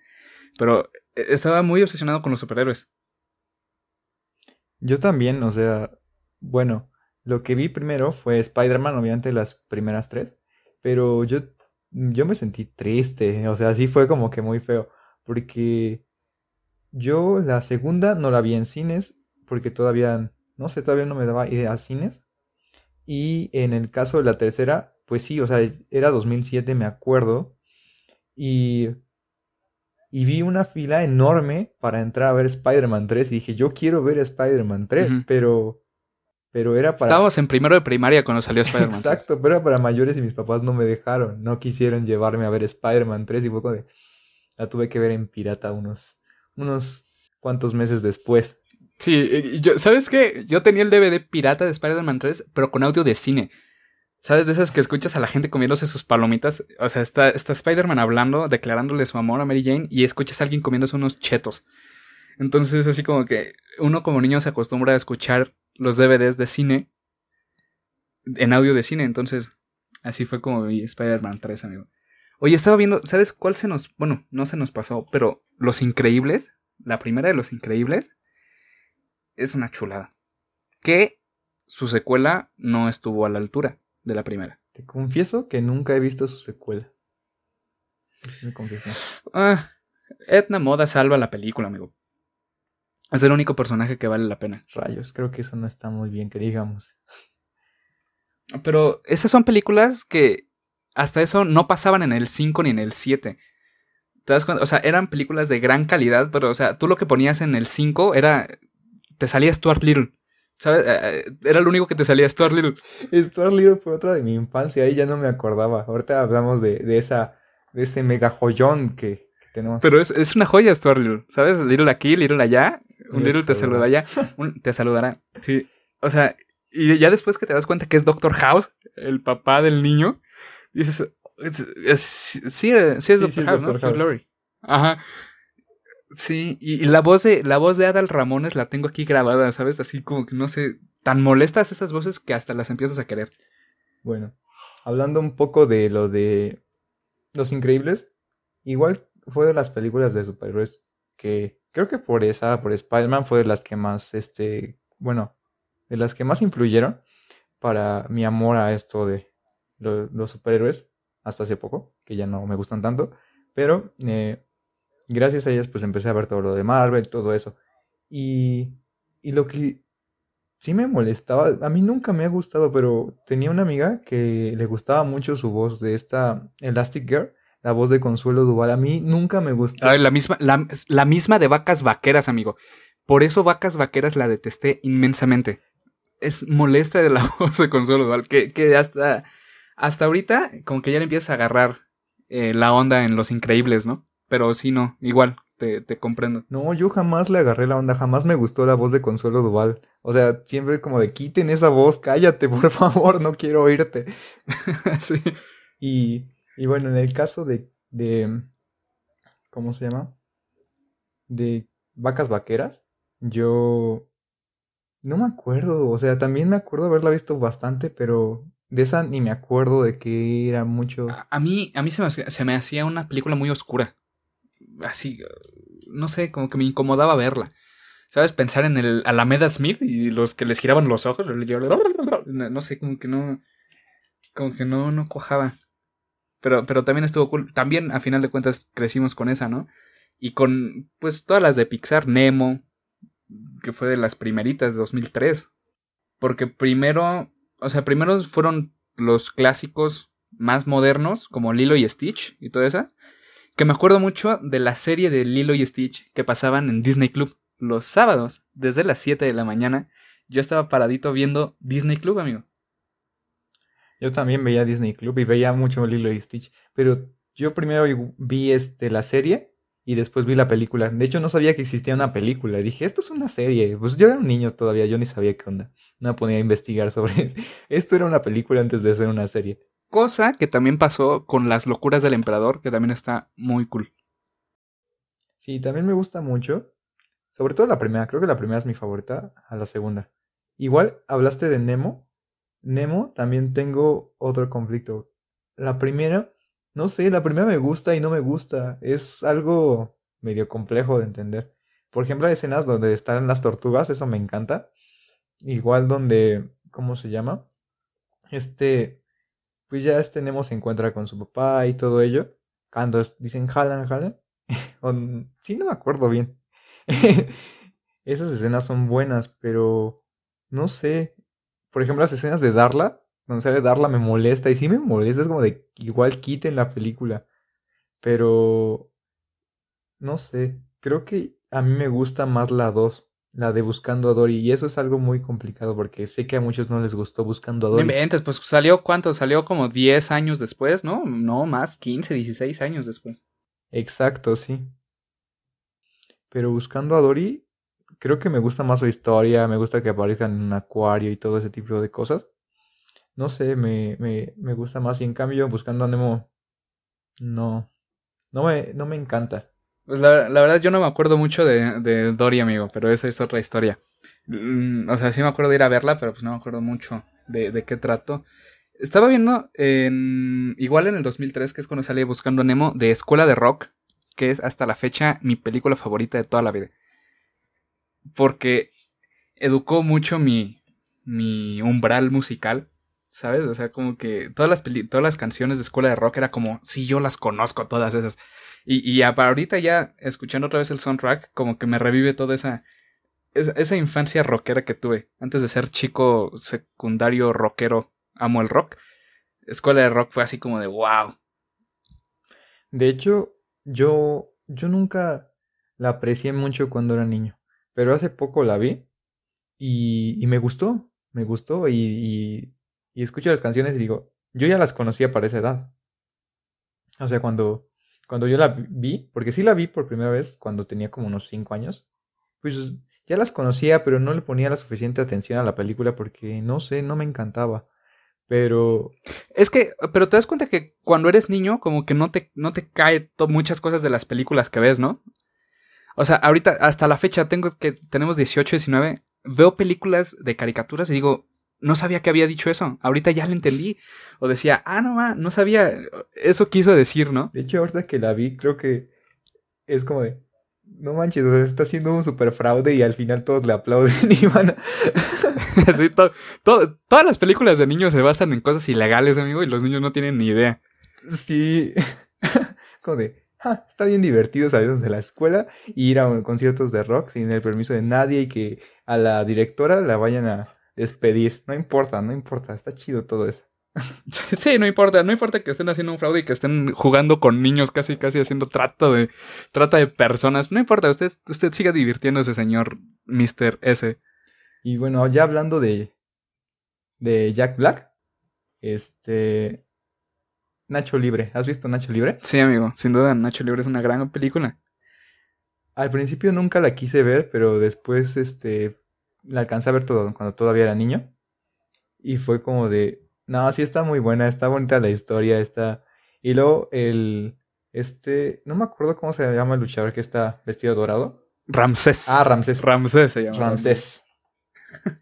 Pero eh, estaba muy obsesionado con los superhéroes. Yo también, o sea, bueno, lo que vi primero fue Spider-Man, obviamente las primeras tres, pero yo, yo me sentí triste, o sea, sí fue como que muy feo, porque yo la segunda no la vi en cines porque todavía, no sé, todavía no me daba ir a cines. Y en el caso de la tercera, pues sí, o sea, era 2007, me acuerdo. Y, y vi una fila enorme para entrar a ver Spider-Man 3. Y dije, yo quiero ver Spider-Man 3, pero, pero era para... Estábamos en primero de primaria cuando salió Spider-Man Exacto, pero era para mayores y mis papás no me dejaron. No quisieron llevarme a ver Spider-Man 3 y fue como de... La tuve que ver en pirata unos unos cuantos meses después. Sí, yo, ¿sabes qué? Yo tenía el DVD pirata de Spider-Man 3, pero con audio de cine. ¿Sabes? De esas que escuchas a la gente comiéndose sus palomitas. O sea, está, está Spider-Man hablando, declarándole su amor a Mary Jane, y escuchas a alguien comiéndose unos chetos. Entonces, así como que uno como niño se acostumbra a escuchar los DVDs de cine en audio de cine. Entonces, así fue como vi Spider-Man 3, amigo. Oye, estaba viendo, ¿sabes cuál se nos, bueno, no se nos pasó, pero Los Increíbles, la primera de Los Increíbles, es una chulada. Que su secuela no estuvo a la altura de la primera. Te confieso que nunca he visto su secuela. Me confieso. Ah, Edna Moda salva la película, amigo. Es el único personaje que vale la pena. Rayos, creo que eso no está muy bien, que digamos. Pero esas son películas que hasta eso no pasaban en el 5 ni en el 7. ¿Te das cuenta? O sea, eran películas de gran calidad, pero, o sea, tú lo que ponías en el 5 era. Te salía Stuart Little. ¿Sabes? Eh, eh, era lo único que te salía Stuart Little. Stuart Little fue otra de mi infancia, ahí ya no me acordaba. Ahorita hablamos de, de esa. de ese mega joyón que, tenemos. Pero es, es, una joya Stuart Little, ¿sabes? Little aquí, Little allá. Un Little te saluda allá. te saludará. Sí. O sea, y ya después que te das cuenta que es Doctor House, el papá del niño dices, Es- es- sí, sí es Sí, sí, Doctor es House, ¿no? House. Laurie. Ajá. Sí, y, y la voz de la voz de Adal Ramones la tengo aquí grabada, ¿sabes? Así como que no sé, tan molestas esas voces que hasta las empiezas a querer. Bueno, hablando un poco de lo de Los Increíbles, igual fue de las películas de superhéroes que creo que por esa, por Spider-Man fue de las que más, este, bueno, de las que más influyeron para mi amor a esto de lo- los superhéroes, hasta hace poco, que ya no me gustan tanto, pero eh, gracias a ellas pues empecé a ver todo lo de Marvel, todo eso. Y, y lo que sí me molestaba, a mí nunca me ha gustado, pero tenía una amiga que le gustaba mucho su voz de esta Elastic Girl, la voz de Consuelo Duval, a mí nunca me gustó. Ay, la misma, la, la misma de vacas vaqueras, amigo. Por eso vacas vaqueras la detesté inmensamente. Es molesta de la voz de Consuelo Duval, que, que hasta, hasta ahorita como que ya le empiezas a agarrar eh, la onda en Los Increíbles, ¿no? Pero sí, no, igual, te, te comprendo. No, yo jamás le agarré la onda, jamás me gustó la voz de Consuelo Duval. O sea, siempre como de quiten esa voz, cállate, por favor, no quiero oírte. sí. Y, y bueno, en el caso de, de, ¿cómo se llama? De vacas vaqueras, yo no me acuerdo, o sea, también me acuerdo haberla visto bastante, pero de esa ni me acuerdo de que era mucho. A, mí, a mí se me, se me hacía una película muy oscura. Así, no sé, como que me incomodaba verla. ¿Sabes? Pensar en el Alameda Smith y los que les giraban los ojos. no sé, como que no. Como que no, no cojaba. Pero, pero también estuvo cool. También, a final de cuentas, crecimos con esa, ¿no? Y con, pues, todas las de Pixar, Nemo, que fue de las primeritas, 2003. Porque primero, o sea, primero fueron los clásicos más modernos, como Lilo y Stitch y todas esas. Que me acuerdo mucho de la serie de Lilo y Stitch que pasaban en Disney Club los sábados, desde las 7 de la mañana. Yo estaba paradito viendo Disney Club, amigo. Yo también veía Disney Club y veía mucho Lilo y Stitch, pero yo primero vi este, la serie y después vi la película. De hecho, no sabía que existía una película. Dije, esto es una serie. Pues yo era un niño todavía, yo ni sabía qué onda. No me ponía a investigar sobre esto. era una película antes de ser una serie. Cosa que también pasó con Las locuras del emperador, que también está muy cool. Sí, también me gusta mucho. Sobre todo la primera, creo que la primera es mi favorita, a la segunda. Igual hablaste de Nemo. Nemo también tengo otro conflicto. La primera, no sé, la primera me gusta y no me gusta. Es algo medio complejo de entender. Por ejemplo, hay escenas donde están las tortugas, eso me encanta. Igual donde, ¿cómo se llama? Este, pues ya este Nemo se encuentra con su papá y todo ello. Cuando dicen jalan, jalan. Sí, no me acuerdo bien. Esas escenas son buenas, pero no sé. Por ejemplo, las escenas de Darla, donde sale Darla me molesta. Y sí me molesta, es como de igual quiten la película. Pero no sé. Creo que a mí me gusta más la 2, la de Buscando a Dory. Y eso es algo muy complicado porque sé que a muchos no les gustó Buscando a No Dory. inventes, pues salió cuánto? Salió como 10 años después, ¿no? No, más, 15, 16 años después. Exacto, sí. Pero buscando a Dory, creo que me gusta más su historia, me gusta que aparezca en un acuario y todo ese tipo de cosas. No sé, me, me, me gusta más. Y en cambio, buscando a Nemo, no, no me, no me encanta. Pues la, la verdad yo no me acuerdo mucho de, de Dory, amigo, pero esa es otra historia. Mm, o sea, sí me acuerdo de ir a verla, pero pues no me acuerdo mucho de, de qué trato. Estaba viendo en, igual en el 2003, que es cuando salí Buscando a Nemo, de Escuela de Rock, que es hasta la fecha mi película favorita de toda la vida. Porque educó mucho mi, mi umbral musical, ¿sabes? O sea, como que todas las, peli- todas las canciones de Escuela de Rock era como, sí, yo las conozco todas esas. Y, y ahorita ya, escuchando otra vez el soundtrack, como que me revive toda esa, esa, esa infancia rockera que tuve. Antes de ser chico secundario rockero, amo el rock. Escuela de rock fue así como de wow. De hecho, yo, yo nunca la aprecié mucho cuando era niño. Pero hace poco la vi y, y me gustó, me gustó y, y, y escucho las canciones y digo, yo ya las conocía para esa edad. O sea, cuando, cuando yo la vi, porque sí la vi por primera vez cuando tenía como unos 5 años, pues ya las conocía, pero no le ponía la suficiente atención a la película porque no sé, no me encantaba. Pero Es que, pero te das cuenta que cuando eres niño, como que no te, no te muchas cosas de las películas que ves, ¿no? O sea, ahorita, hasta la fecha, tengo que, tenemos 18, 19, veo películas de caricaturas y digo, no sabía que había dicho eso. Ahorita ya lo entendí. O decía, ah, no, ma, no sabía. Eso quiso decir, ¿no? de hecho, ahorita que la vi, creo que es como de. No manches, o sea, está haciendo un super fraude y al final todos le aplauden y van a... Sí, to- to- todas las películas de niños se basan en cosas ilegales, amigo, y los niños no tienen ni idea. Sí. como de. "Ah, está bien divertido salir de la escuela y ir a conciertos de rock sin el permiso de nadie y que a la directora la vayan a despedir. No importa, no importa, está chido todo eso. Sí, no importa, no importa que estén haciendo un fraude y que estén jugando con niños, casi, casi haciendo trato de, trata de personas. No importa, usted, usted siga divirtiéndose, señor Mr. S. Y bueno, ya hablando de, de Jack Black, este... Nacho Libre, ¿has visto Nacho Libre? Sí, amigo, sin duda, Nacho Libre es una gran película. Al principio nunca la quise ver, pero después este la alcancé a ver todo cuando todavía era niño. Y fue como de, no, sí está muy buena, está bonita la historia, está. Y luego el este, no me acuerdo cómo se llama el luchador que está vestido dorado. Ramsés. Ah, Ramsés. Ramsés se llama. Ramsés.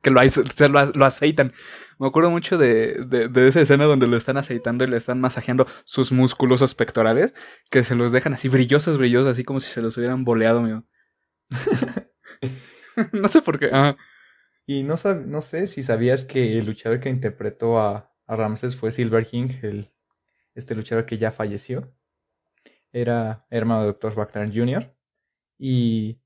Que lo, se lo, lo aceitan. Me acuerdo mucho de, de, de esa escena donde lo están aceitando y le están masajeando sus musculosos pectorales, que se los dejan así brillosos, brillosos, así como si se los hubieran boleado, amigo. no sé por qué. Ah, Y no, sab- no sé si sabías que el luchador que interpretó a, a Ramsés fue Silver King, el, este luchador que ya falleció. Era hermano de Dr. Wagner Jr. Y,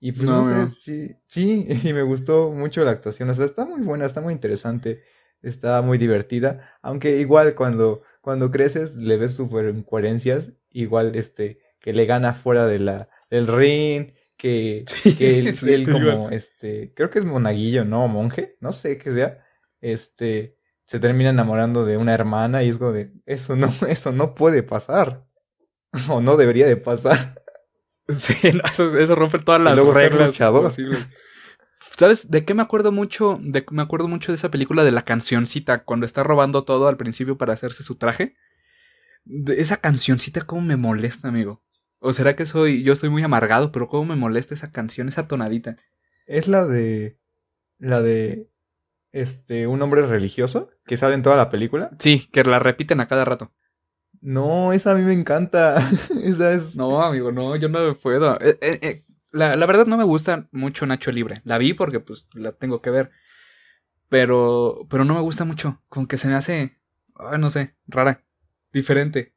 y pues No, sé, sí, sí, y me gustó mucho la actuación. O sea, está muy buena, está muy interesante, está muy divertida. Aunque igual cuando, cuando creces le ves super incoherencias, igual este, que le gana fuera de la, del ring, que, Sí, que él, sí, él como, este, creo que es monaguillo, ¿no? Monje, no sé qué sea, este, se termina enamorando de una hermana y es como de, eso no, eso no puede pasar, o no debería de pasar. Sí, eso, eso rompe todas las luego reglas. ¿Sabes de qué me acuerdo mucho? De, me acuerdo mucho de esa película de la cancioncita, cuando está robando todo al principio para hacerse su traje. De esa cancioncita, cómo me molesta, amigo. O será que soy, yo estoy muy amargado, pero cómo me molesta esa canción, esa tonadita. Es la de, la de, este, un hombre religioso que sale en toda la película. Sí, que la repiten a cada rato. No, esa a mí me encanta, esa es, No, amigo, no, yo no puedo. Eh, eh, eh, la, la verdad no me gusta mucho Nacho Libre. La vi porque pues la tengo que ver. Pero, pero no me gusta mucho. Con que se me hace, ay, no sé, rara, diferente.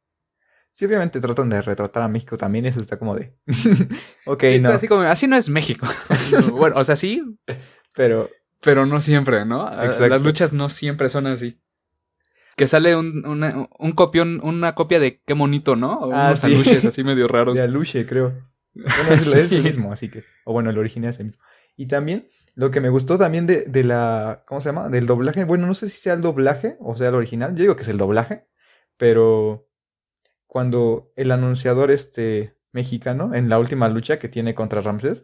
Sí, obviamente tratan de retratar a México también, eso está como de, ok, Sí, no, así, como, así no es México. bueno, o sea, sí, pero pero no siempre, ¿no? Ah, Exacto. Las luchas no siempre son así. Que sale un, una, un copión, una copia de qué bonito, ¿no? O Ah, unos sí. aluches así medio raros. de Aluche, creo. Bueno, es, es Sí. el mismo, así que. O bueno, el original es el mismo. Y también, lo que me gustó también de, de la. ¿Cómo se llama? Del doblaje. Bueno, no sé si sea el doblaje o sea el original. Yo digo que es el doblaje. Pero cuando el anunciador este mexicano, en la última lucha que tiene contra Ramsés,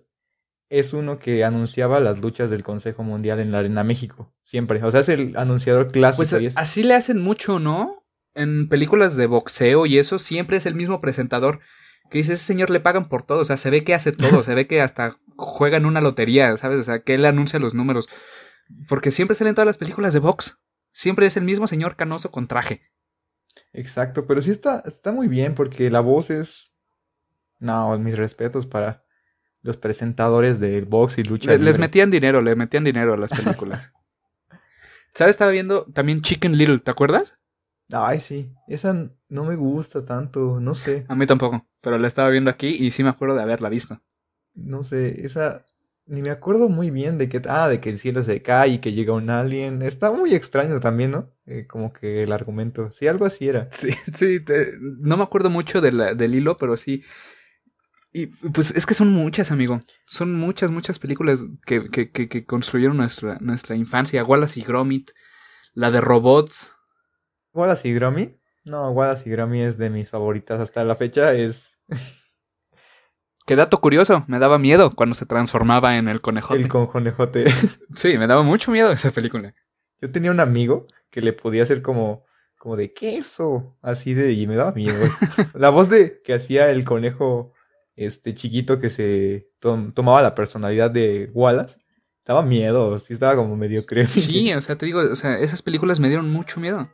es uno que anunciaba las luchas del Consejo Mundial en la Arena México. Siempre. O sea, es el anunciador clásico. Pues y es- así le hacen mucho, ¿no? En películas de boxeo y eso siempre es el mismo presentador que dice, ese señor le pagan por todo, o sea, se ve que hace todo, se ve que hasta juega en una lotería, ¿sabes? O sea, que él anuncia los números. Porque siempre salen todas las películas de box. Siempre es el mismo señor canoso con traje. Exacto, pero sí está, está muy bien porque la voz es... No, mis respetos para los presentadores del box y lucha. Le- les metían dinero, le metían dinero a las películas. ¿Sabes? Estaba viendo también Chicken Little, ¿te acuerdas? Ay, sí, esa no me gusta tanto, no sé, A mí tampoco, pero la estaba viendo aquí y sí me acuerdo de haberla visto. no sé, esa... Ni me acuerdo muy bien de que... Ah, de que el cielo se cae y que llega un alien. Está muy extraño también, ¿no? Eh, como que el argumento. Sí, algo así era. Sí, sí, te- no me acuerdo mucho de la- del hilo, pero sí. Y pues es que son muchas, amigo. Son muchas, muchas películas que, que, que, que construyeron nuestra, nuestra infancia. Wallace y Gromit, la de robots. Wallace y Gromit. No, Wallace y Gromit es de mis favoritas hasta la fecha. Es Que dato curioso, me daba miedo cuando se transformaba en el conejote. el conejote. Sí, me daba mucho miedo esa película. Yo tenía un amigo que le podía hacer como, como de queso, así de, y me daba miedo. la voz de que hacía el conejo este chiquito que se tomaba la personalidad de Wallace, daba miedo, sí estaba como medio creepy. Sí, o sea, te digo, o sea, esas películas me dieron mucho miedo.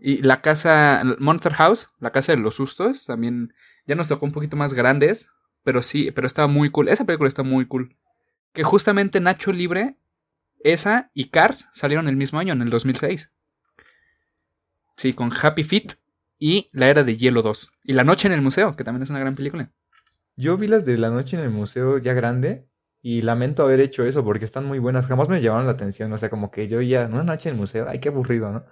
Y la casa, Monster House, la casa de los sustos, también ya nos tocó un poquito más grandes, pero sí, pero estaba muy cool. Esa película está muy cool. Que justamente Nacho Libre, esa y Cars salieron el mismo año, en el 2006. Sí, con Happy Feet y La Era de Hielo 2. Y La Noche en el Museo, que también es una gran película. Yo vi las de La Noche en el Museo ya grande y lamento haber hecho eso porque están muy buenas. Jamás me llamaron la atención. O sea, como que yo ya, una noche en el museo, ay, qué aburrido, ¿no?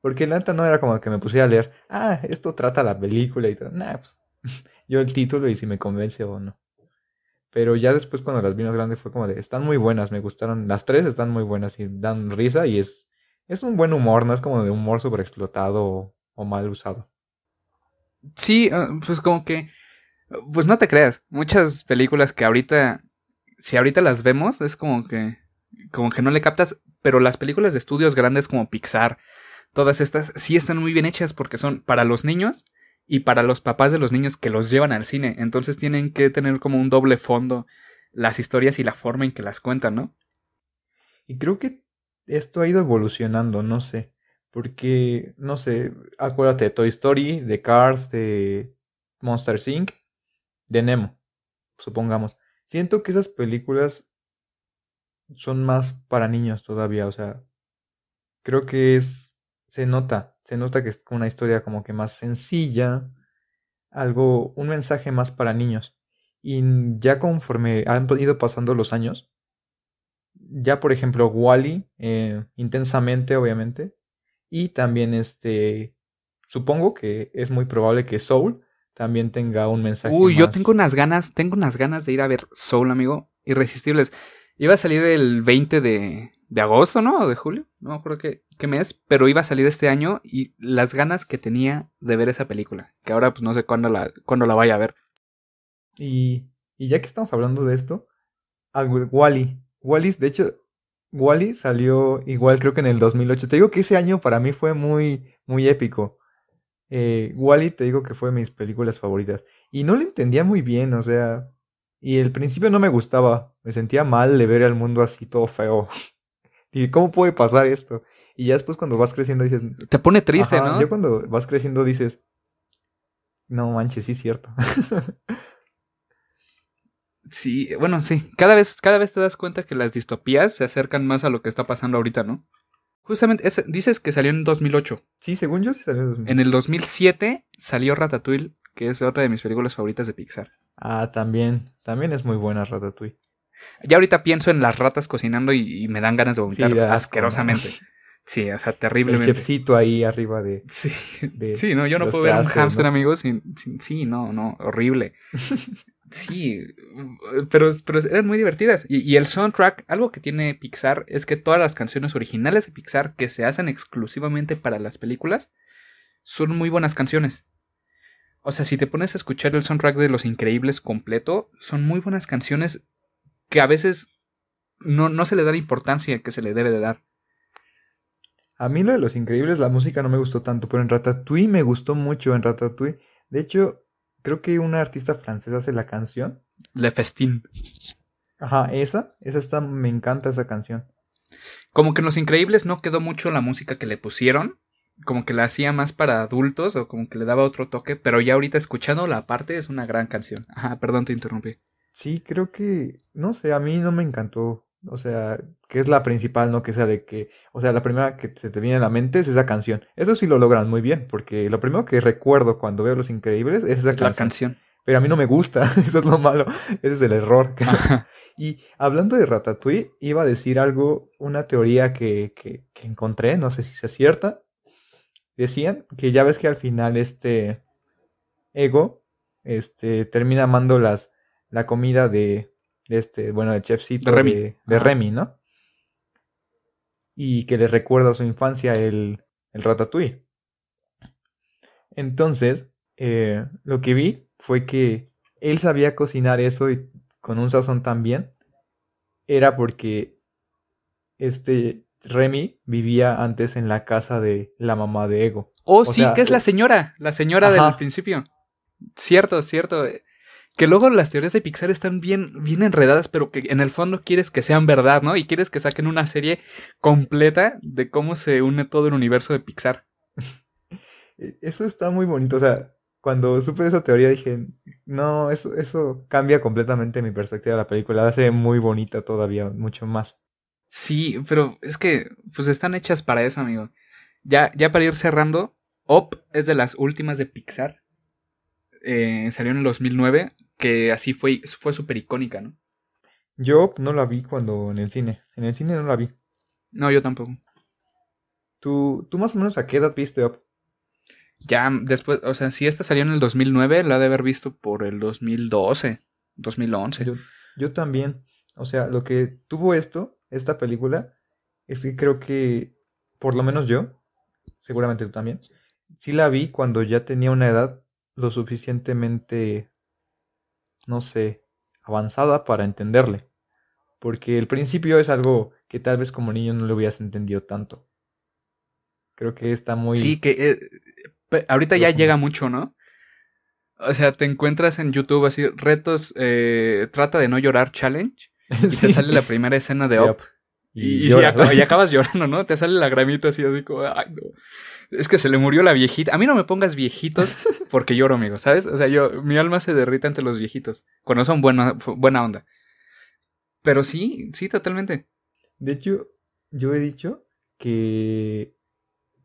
Porque la neta no era como que me pusiera a leer, ah, esto trata la película y todo. Nah, pues yo el título y si me convence o no. Pero ya después cuando las vi más grandes fue como de, están muy buenas, me gustaron. Las tres están muy buenas y dan risa y es, es un buen humor, no es como de humor sobreexplotado o, o mal usado. Sí, ah, pues como que, pues no te creas, muchas películas que ahorita, si ahorita las vemos, es como que, como que no le captas, pero las películas de estudios grandes como Pixar, todas estas sí están muy bien hechas porque son para los niños y para los papás de los niños que los llevan al cine. Entonces tienen que tener como un doble fondo las historias y la forma en que las cuentan, ¿no? Y creo que esto ha ido evolucionando, no sé. Porque, no sé, acuérdate de Toy Story, de Cars, de Monster Inc., de Nemo, supongamos. Siento que esas películas son más para niños todavía, o sea, creo que es se nota, se nota que es una historia como que más sencilla, algo, un mensaje más para niños. Y ya conforme han ido pasando los años, ya por ejemplo Wally, eh, intensamente obviamente, y también este, supongo que es muy probable que Soul también tenga un mensaje. Uy, yo tengo unas ganas, tengo unas ganas de ir a ver Soul, amigo, irresistibles. Iba a salir el 20 de, de agosto, ¿no? O de julio, no me acuerdo qué, qué, mes, pero iba a salir este año y las ganas que tenía de ver esa película, que ahora pues no sé cuándo la, cuándo la vaya a ver. Y, y ya que estamos hablando de esto, Wally, Wally, de hecho, Wally salió igual creo que en el 2008. Te digo que ese año para mí fue muy, muy épico. Eh, Wally te digo que fue de mis películas favoritas. Y no lo entendía muy bien, o sea, y el principio no me gustaba. Me sentía mal de ver al mundo así todo feo. ¿Y cómo puede pasar esto? Y ya después cuando vas creciendo dices... Te pone triste, ¿no? Ya cuando vas creciendo dices... No manches, sí es cierto. sí, bueno, sí. Cada vez, cada vez te das cuenta que las distopías se acercan más a lo que está pasando ahorita, ¿no? Justamente, dices que salió en 2008. Sí, según yo sí salió en 2008. En el 2007 salió Ratatouille, que es otra de mis películas favoritas de Pixar. Ah, también. También es muy buena Ratatouille. Ya ahorita pienso en las ratas cocinando y, me dan ganas de vomitar asquerosamente. Sí, o sea, terriblemente. El chefcito ahí arriba de. Sí, sí no, yo no puedo ver un hamster, amigos. sí, no, no, horrible. Sí, pero, pero eran muy divertidas. Y, y, el soundtrack, algo que tiene Pixar es que todas las canciones originales de Pixar que se hacen exclusivamente para las películas son muy buenas canciones. O sea, si te pones a escuchar el soundtrack de Los Increíbles completo, son muy buenas canciones que a veces no, no se le da la importancia que se le debe de dar. A mí lo de Los Increíbles, la música no me gustó tanto, pero en Ratatouille me gustó mucho en Ratatouille. De hecho, creo que una artista francesa hace la canción. Le Festin. Ajá, esa, esa está, me encanta esa canción. Como que en Los Increíbles no quedó mucho la música que le pusieron, como que la hacía más para adultos o como que le daba otro toque, pero ya ahorita escuchando la parte es una gran canción. Ajá, perdón, te interrumpí. Sí, creo que, no sé, a mí no me encantó. O sea, que es la principal, ¿no? Que sea de que, o sea, la primera que se te viene a la mente es esa canción. Eso sí lo logran muy bien, porque lo primero que recuerdo cuando veo Los Increíbles es esa canción. canción. Pero a mí no me gusta, eso es lo malo, ese es el error. y hablando de Ratatouille, iba a decir algo, una teoría que, que, que encontré, no sé si se acierta. Decían que ya ves que al final este Ego este, termina amando las la comida de, este, bueno, de chefcito de Remy, de, Remy ¿no? Y que le recuerda a su infancia el, el ratatouille. Entonces, eh, lo que vi fue que él sabía cocinar eso y con un sazón tan bien. Era porque este Remy vivía antes en la casa de la mamá de Ego. Oh, sí, que es la señora, la señora del principio. Cierto, cierto. Que luego las teorías de Pixar están bien, bien enredadas, pero que en el fondo quieres que sean verdad, ¿no? Y quieres que saquen una serie completa de cómo se une todo el universo de Pixar. Eso está muy bonito. O sea, cuando supe esa teoría dije, no, eso, eso cambia completamente mi perspectiva de la película. La hace muy bonita todavía, mucho más. Sí, pero es que pues están hechas para eso, amigo. Ya, ya para ir cerrando, Op es de las últimas de Pixar. Eh, salió en el 2009, que así fue fue súper icónica, ¿no? Yo no la vi cuando en el cine. En el cine no la vi. No, yo tampoco. ¿Tú, tú más o menos a qué edad viste Op? Ya después, o sea, si esta salió en el 2009, la de haber visto por el 2012, 2011. Yo, yo también. O sea, lo que tuvo esto esta película es que creo que, por lo menos yo, seguramente tú también, sí la vi cuando ya tenía una edad lo suficientemente, no sé, avanzada para entenderle. Porque el principio es algo que tal vez como niño no lo hubieras entendido tanto. Creo que está muy... Sí, que eh, ahorita ya llega mucho, ¿no? O sea, te encuentras en YouTube así, retos, eh, trata de no llorar challenge. Y te sale la primera escena de Op. Y, acabas, llorando, ¿no? Te sale la gramita así, así como, ay, no. Es que se le murió la viejita. A mí no me pongas viejitos porque lloro, amigo, ¿sabes? O sea, yo, mi alma se derrite ante los viejitos. Cuando son buena, buena onda. Pero sí, sí, totalmente. De hecho, yo he dicho que,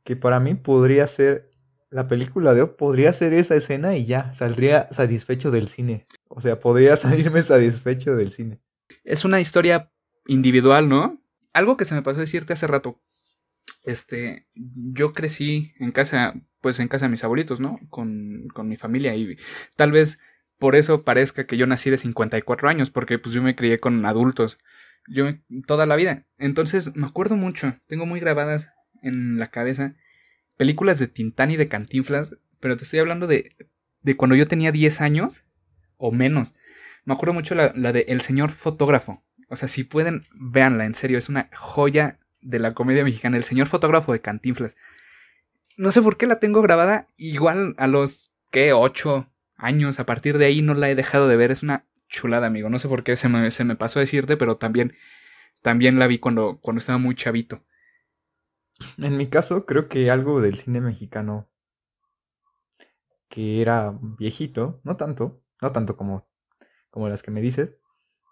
que para mí podría ser, la película de Op podría ser esa escena y ya, saldría satisfecho del cine. O sea, podría salirme satisfecho del cine es una historia individual, ¿no? Algo que se me pasó decirte hace rato. Este, yo crecí en casa, pues en casa de mis abuelitos, ¿no? Con, con mi familia y tal vez por eso parezca que yo nací de 54 años, porque pues yo me crié con adultos, yo toda la vida. Entonces me acuerdo mucho, tengo muy grabadas en la cabeza películas de Tintán y de Cantinflas, pero te estoy hablando de, de cuando yo tenía 10 años o menos. Me acuerdo mucho la, la de El señor fotógrafo. O sea, si pueden, véanla, en serio, es una joya de la comedia mexicana. El señor fotógrafo de Cantinflas. No sé por qué la tengo grabada. Igual a los, ¿qué? Ocho años. A partir de ahí no la he dejado de ver. Es una chulada, amigo. No sé por qué se me, se me pasó a decirte, pero también, también la vi cuando, cuando estaba muy chavito. En mi caso, creo que algo del cine mexicano que era viejito, no tanto, no tanto como como las que me dices,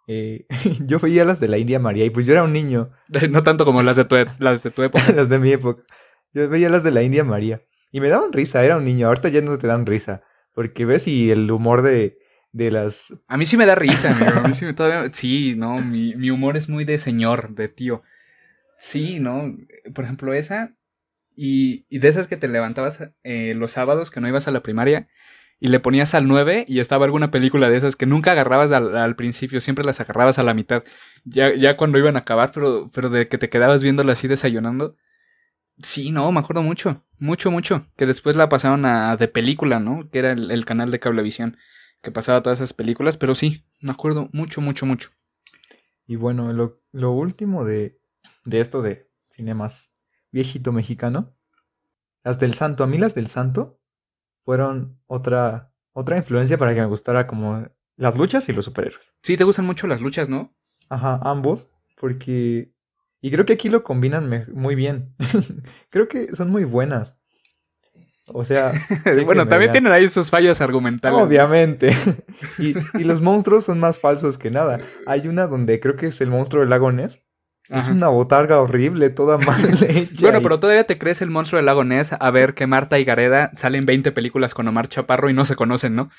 eh, yo veía las de la India María y pues yo era un niño. No tanto como las de tu, e, las de tu época. las de mi época. Yo veía las de la India María y me daban risa, era un niño. Ahorita ya no te dan risa. Porque ves y el humor de, de las... A mí sí me da risa, amigo. A mí sí me todavía... Sí, no, mi, mi humor es muy de señor, de tío. Sí, ¿no? Por ejemplo, esa. Y, y de esas que te levantabas eh, los sábados que no ibas a la primaria y le ponías al 9 y estaba alguna película de esas que nunca agarrabas al, principio, siempre las agarrabas a la mitad, ya, ya cuando iban a acabar, pero, pero de que te quedabas viéndola así desayunando. Sí, no, me acuerdo mucho, mucho, mucho, que después la pasaron a de película, ¿no? Que era el, canal de cablevisión que pasaba todas esas películas, pero sí, me acuerdo mucho, mucho, mucho. Y bueno, lo, lo último de, de esto de cine más viejito mexicano, las del santo, a mí las del santo fueron otra, otra influencia para que me gustara como las luchas y los superhéroes. Sí, te gustan mucho las luchas, ¿no? Ajá, ambos, porque... Y creo que aquí lo combinan muy bien. creo que son muy buenas. O sea... bueno, también tienen ahí sus fallas argumentales. Obviamente. y, y, los monstruos son más falsos que nada. Hay una donde creo que es el monstruo del lago Ness, es una botarga horrible, toda mal hecha. bueno, pero todavía te crees el monstruo del lago Ness a ver que Marta y Gareda salen 20 películas con Omar Chaparro y no se conocen, ¿no?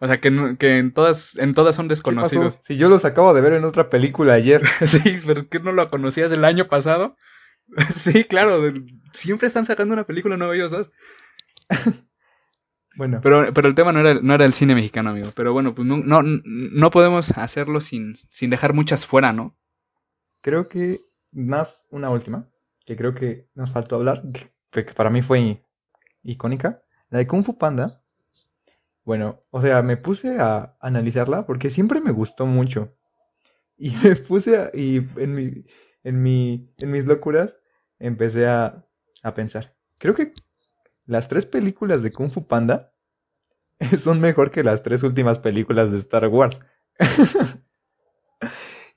O sea, que, que en, todas, en todas son desconocidos. Si yo los acabo de ver en otra película ayer. sí, pero ¿qué no lo conocías el año pasado? sí, claro, siempre están sacando una película nueva ellos dos. bueno. Pero, pero el tema no era, no era el cine mexicano, amigo. Pero bueno, pues no, no, no podemos hacerlo sin, sin dejar muchas fuera, ¿no? Creo que más una última, que creo que nos faltó hablar, que, para mí fue icónica, la de Kung Fu Panda. Bueno, o sea, me puse a analizarla porque siempre me gustó mucho. Y me puse a, y en mi, en mi, en mis locuras, empecé a, a pensar. Creo que las tres películas de Kung Fu Panda son mejor que las tres últimas películas de Star Wars.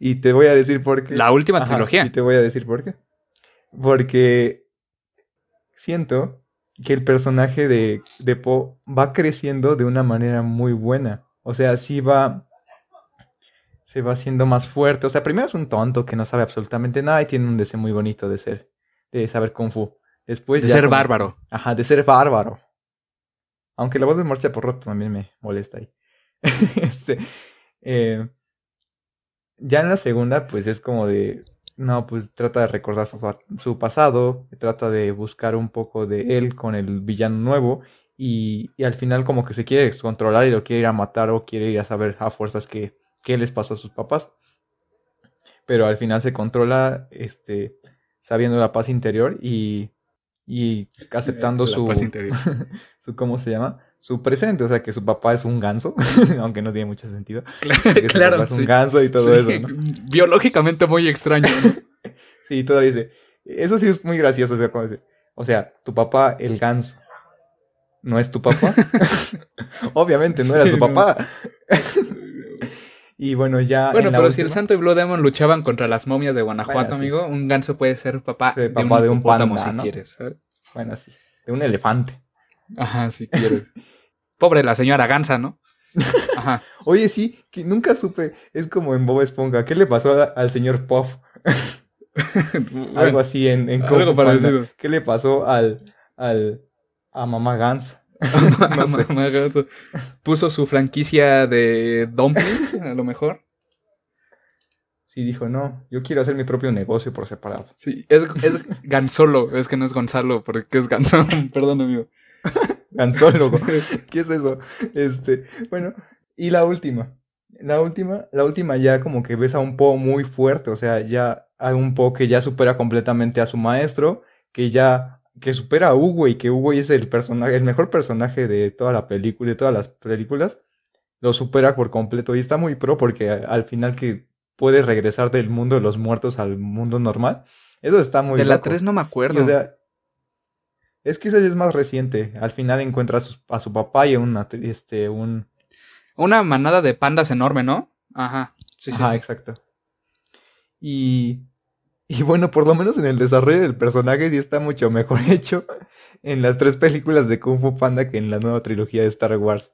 y te voy a decir por qué. La última Ajá, trilogía. Y te voy a decir por qué. Porque siento que el personaje de, de Po va creciendo de una manera muy buena. O sea, sí va. Se va haciendo más fuerte. O sea, primero es un tonto que no sabe absolutamente nada y tiene un deseo muy bonito de ser. De saber Kung Fu. Después de ya ser como- bárbaro. Ajá, de ser bárbaro. Aunque la voz de Marcha Porro también me molesta ahí. este, eh, ya en la segunda, pues es como de. No, pues trata de recordar su, su pasado, trata de buscar un poco de él con el villano nuevo. Y, y al final, como que se quiere descontrolar y lo quiere ir a matar o quiere ir a saber a fuerzas qué, qué les pasó a sus papás. Pero al final se controla, este, sabiendo la paz interior y, y aceptando La su, paz interior. su, ¿cómo se llama? Su presente, o sea, que su papá es un ganso, aunque no tiene mucho sentido. Claro, que su claro, papá es un sí. ganso y todo Sí, eso, ¿no? Biológicamente muy extraño. ¿no? Sí, todavía dice. Eso sí es muy gracioso, o sea, como dice, o sea, tu papá, el ganso, ¿no es tu papá? Obviamente no era su no. papá. y bueno, ya. Bueno, pero si el Santo y Blue Demon luchaban contra las momias de Guanajuato, Bueno, amigo, un ganso puede ser papá, De de, papá un de un hipopótamo panda, si ¿no? quieres. Bueno, sí, de un elefante. Ajá, si quieres. Pobre la señora Gansa, ¿no? Ajá. Oye, sí, que nunca supe, es como en Bob Esponja, ¿qué le pasó a- al señor Puff? Algo así en, en algo parecido. ¿Qué le pasó al, al, a mamá Gans? no sé. Mamá Ganso Puso su franquicia de dumplings, a lo mejor. Sí, dijo, no, yo quiero hacer mi propio negocio por separado. Sí, es, es Gansolo, es que no es Gonzalo, porque es Ganso. Perdón, amigo. Gansólogo. ¿Qué es eso? Este, bueno, y la última. La última, la última ya como que ves a un Po muy fuerte, o sea, ya a un Po que ya supera completamente a su maestro, que ya que supera a Hugo y que Hugo es el personaje, el mejor personaje de toda la película, de todas las películas, lo supera por completo y está muy pro porque al final que puede regresar del mundo de los muertos al mundo normal, eso está muy de la loco. 3 no me Y, acuerdo. o sea, es que esa ya es más reciente. Al final encuentra a su, a su papá y a una, este, un... Una manada de pandas enorme, ¿no? Ajá. Sí, sí, Ajá, sí. exacto. Y, y bueno, por lo menos en el desarrollo del personaje sí está mucho mejor hecho en las tres películas de Kung Fu Panda que en la nueva trilogía de Star Wars.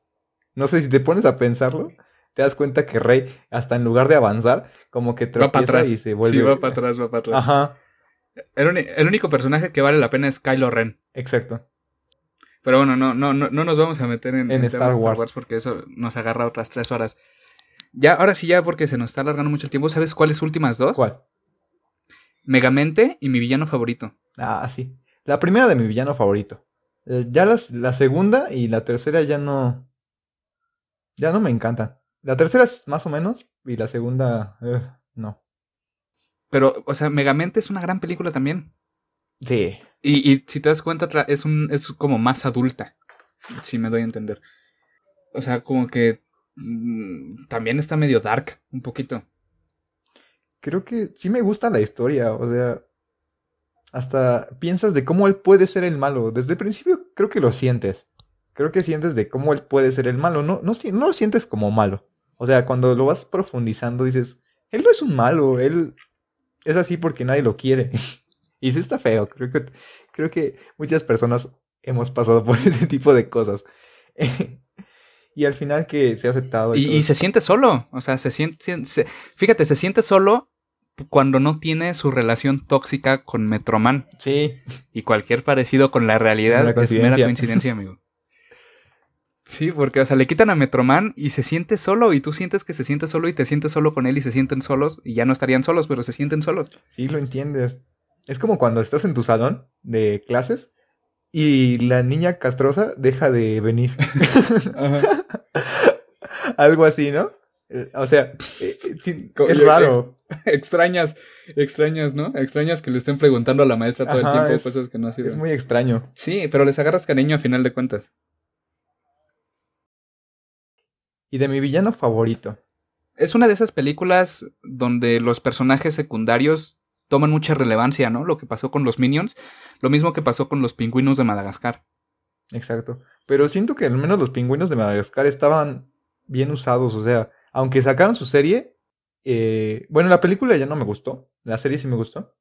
No sé si te pones a pensarlo, te das cuenta que Rey, hasta en lugar de avanzar, como que Va para tropieza atrás. y se vuelve... Sí, va para atrás, va para atrás. Ajá, El, el único personaje que vale la pena es Kylo Ren. exacto. Pero bueno, no, no, no, no nos vamos a meter en, En Star Wars. porque eso nos agarra otras tres horas. Ya, ahora sí, ya porque se nos está alargando mucho el tiempo, ¿sabes cuáles últimas dos? ¿Cuál? Megamente y mi villano favorito. Ah, sí. La primera de mi villano favorito. Eh, ya las- la segunda y la tercera ya no. Ya no me encantan. La tercera es más o menos. Y la segunda. eh, no. Pero, o sea, Megamente es una gran película también. Sí. Y, y si te das cuenta, es, un, es como más adulta. Si me doy a entender. O sea, como que mm, también está medio dark, un poquito. Creo que sí me gusta la historia. O sea. Hasta piensas de cómo él puede ser el malo. Desde el principio creo que lo sientes. Creo que sientes de cómo él puede ser el malo. No, no, si- no lo sientes como malo. O sea, cuando lo vas profundizando dices, él no es un malo, él es así porque nadie lo quiere. y sí está feo. Creo que, creo que muchas personas hemos pasado por ese tipo de cosas. y al final que se ha aceptado. Y, se siente solo. O sea, se siente. se- fíjate, se siente solo cuando no tiene su relación tóxica con Metroman. Sí, Y cualquier parecido con la realidad es mera coincidencia, amigo. Sí, porque, o sea, le quitan a Metroman y se siente solo, y tú sientes que se siente solo y te sientes solo con él y se sienten solos, y ya no estarían solos, pero se sienten solos. sí, lo entiendes. Es como cuando estás en tu salón de clases y la niña castrosa deja de venir. Algo así, ¿no? Eh, O sea, eh, eh, es raro. extrañas, extrañas, ¿no? Extrañas que le estén preguntando a la maestra todo Ajá, el tiempo es- cosas que no sirven. Es muy extraño. Sí, pero les agarras cariño a final de cuentas. Y de mi villano favorito. Es una de esas películas donde los personajes secundarios toman mucha relevancia, ¿no? Lo que pasó con los Minions, lo mismo que pasó con los pingüinos de Madagascar. Exacto. Pero siento que al menos los pingüinos de Madagascar estaban bien usados, o sea, aunque sacaron su serie, eh, bueno, la película ya no me gustó, la serie sí me gustó,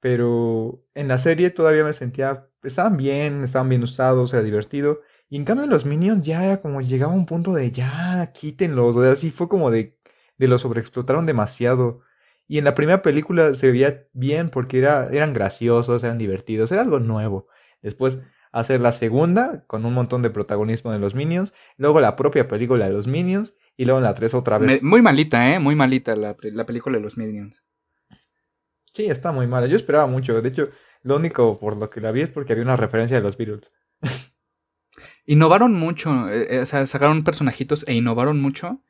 pero en la serie todavía me sentía, estaban bien, estaban bien usados, era divertido, y en cambio los Minions ya era como llegaba a un punto de ya, quítenlos, o sea, así fue como de, de lo sobreexplotaron demasiado. Y en la primera película se veía bien porque era, eran graciosos, eran divertidos, era algo nuevo. Después hacer la segunda con un montón de protagonismo de los Minions, luego la propia película de los Minions y luego en la tres otra vez. muy malita, ¿eh? Muy malita la, la, película de los Minions. Sí, está muy mala. Yo esperaba mucho. De hecho, lo único por lo que la vi es porque había una referencia de los Beatles. Innovaron mucho, eh, eh, o sea, sacaron personajitos e innovaron mucho.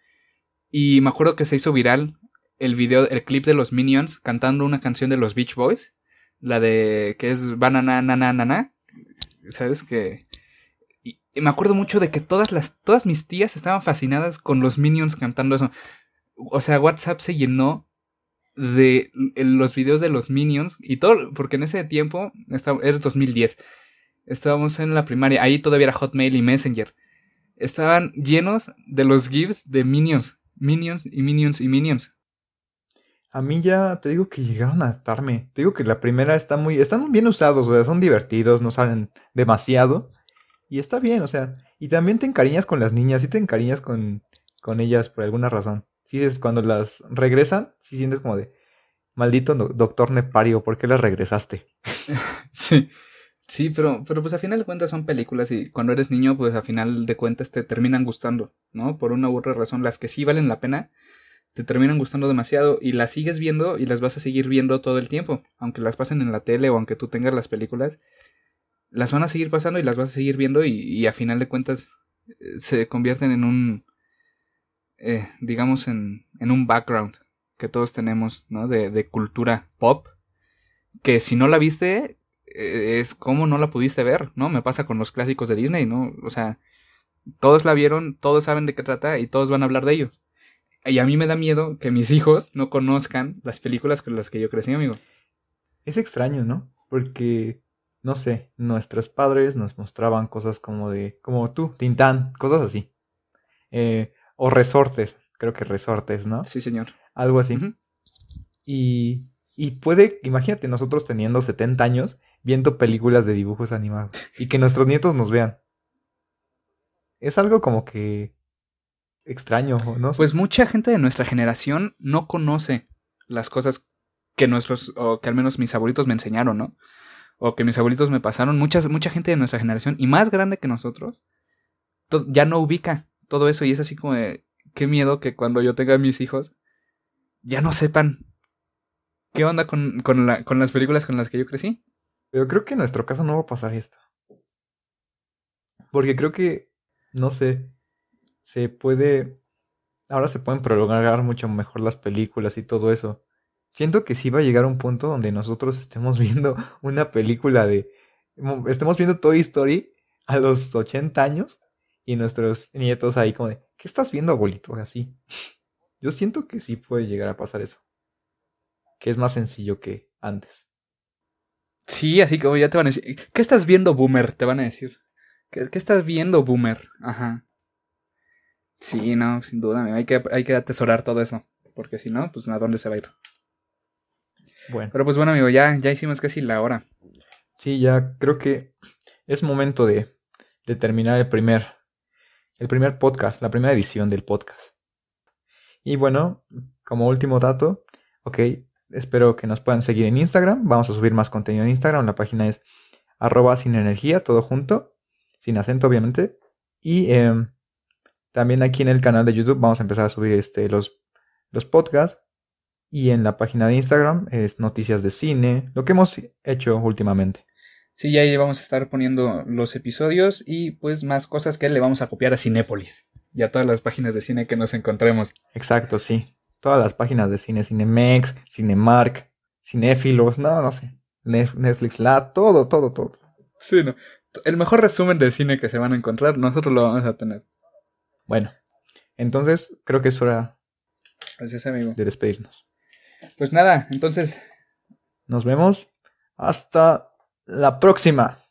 Y me acuerdo que se hizo viral el video, el clip de los Minions cantando una canción de los Beach Boys, la de que es Banana Nana Nana, ¿sabes? Que y, me acuerdo mucho de que todas las todas mis tías estaban fascinadas con los Minions cantando eso. O sea, WhatsApp se llenó de los videos de los Minions y todo, porque en ese tiempo, era 2010, estábamos en la primaria, ahí todavía era Hotmail y Messenger. Estaban llenos de los GIFs de Minions, Minions y Minions y Minions. A mí ya te digo que llegaron a estarme. Te digo que la primera está muy. Están bien usados, o sea, son divertidos, no salen demasiado. Y está bien, o sea. Y también te encariñas con las niñas, sí te encariñas con, con ellas por alguna razón. Sí, es cuando las regresan, sí sientes como de. Maldito doctor Nepario, ¿por qué las regresaste? sí. Sí, pero, pero pues a final de cuentas son películas y cuando eres niño, pues a final de cuentas te terminan gustando, ¿no? Por una u otra razón. Las que sí valen la pena, te terminan gustando demasiado y las sigues viendo y las vas a seguir viendo todo el tiempo. Aunque las pasen en la tele o aunque tú tengas las películas, las van a seguir pasando y las vas a seguir viendo y, a final de cuentas eh, se convierten en un, eh, digamos, en, en, un background que todos tenemos, ¿no? De, de cultura pop. Que si no la viste, es como no la pudiste ver, ¿no? Me pasa con los clásicos de Disney, ¿no? O sea, todos la vieron, todos saben de qué trata y todos van a hablar de ello. Y a mí me da miedo que mis hijos no conozcan las películas con las que yo crecí, amigo. Es extraño, ¿no? Porque, no sé, nuestros padres nos mostraban cosas como de, como tú, Tintán, cosas así. Eh, o resortes, creo que resortes, ¿no? Sí, señor. Algo así. y, y puede, imagínate nosotros teniendo 70 años viendo películas de dibujos animados y que nuestros nietos nos vean. Es algo como que extraño, ¿no? Pues mucha gente de nuestra generación no conoce las cosas que nuestros, o que al menos mis abuelitos me enseñaron, ¿no? O que mis abuelitos me pasaron. Muchas, mucha gente de nuestra generación, y más grande que nosotros, ya no ubica todo eso. Y es así como qué miedo que cuando yo tenga mis hijos, ya no sepan qué onda con, con las películas con las que yo crecí. Pero creo que en nuestro caso no va a pasar esto. Porque creo que, no sé, se puede, ahora se pueden prolongar mucho mejor las películas y todo eso. Siento que sí va a llegar un punto donde nosotros estemos viendo una película de, estemos viendo Toy Story a los 80 años y nuestros nietos ahí como de, ¿qué estás viendo, abuelito? Así. Yo siento que sí puede llegar a pasar eso. Que es más sencillo que antes. Sí, así como ya te van a decir, ¿qué estás viendo, boomer? Te van a decir. ¿Qué, qué estás viendo, boomer? Ajá. Sí, no, sin duda, hay que, hay que atesorar todo eso, porque si no, pues a dónde se va a ir. Bueno. Pero pues bueno, amigo, ya, ya hicimos casi la hora. Sí, ya creo que es momento de, de terminar el primer, el primer podcast, la primera edición del podcast. Y bueno, como último dato, ok, espero que nos puedan seguir en Instagram. Vamos a subir más contenido en Instagram. La página es arroba sin energía, todo junto, sin acento obviamente. Y eh, también aquí en el canal de YouTube vamos a empezar a subir este, los, los podcasts. Y en la página de Instagram es noticias de cine, lo que hemos hecho últimamente. Sí, ya ahí vamos a estar poniendo los episodios y pues más cosas que le vamos a copiar a Cinépolis y a todas las páginas de cine que nos encontremos. Exacto, sí. Todas las páginas de cine, Cinemex, Cinemark, Cinéfilos, no, no sé. Netflix, la, todo, todo, todo. Sí, no. El mejor resumen de cine que se van a encontrar, nosotros lo vamos a tener. Bueno, entonces creo que es hora Gracias, amigo. de despedirnos. Pues nada, entonces Nos vemos. Hasta la próxima.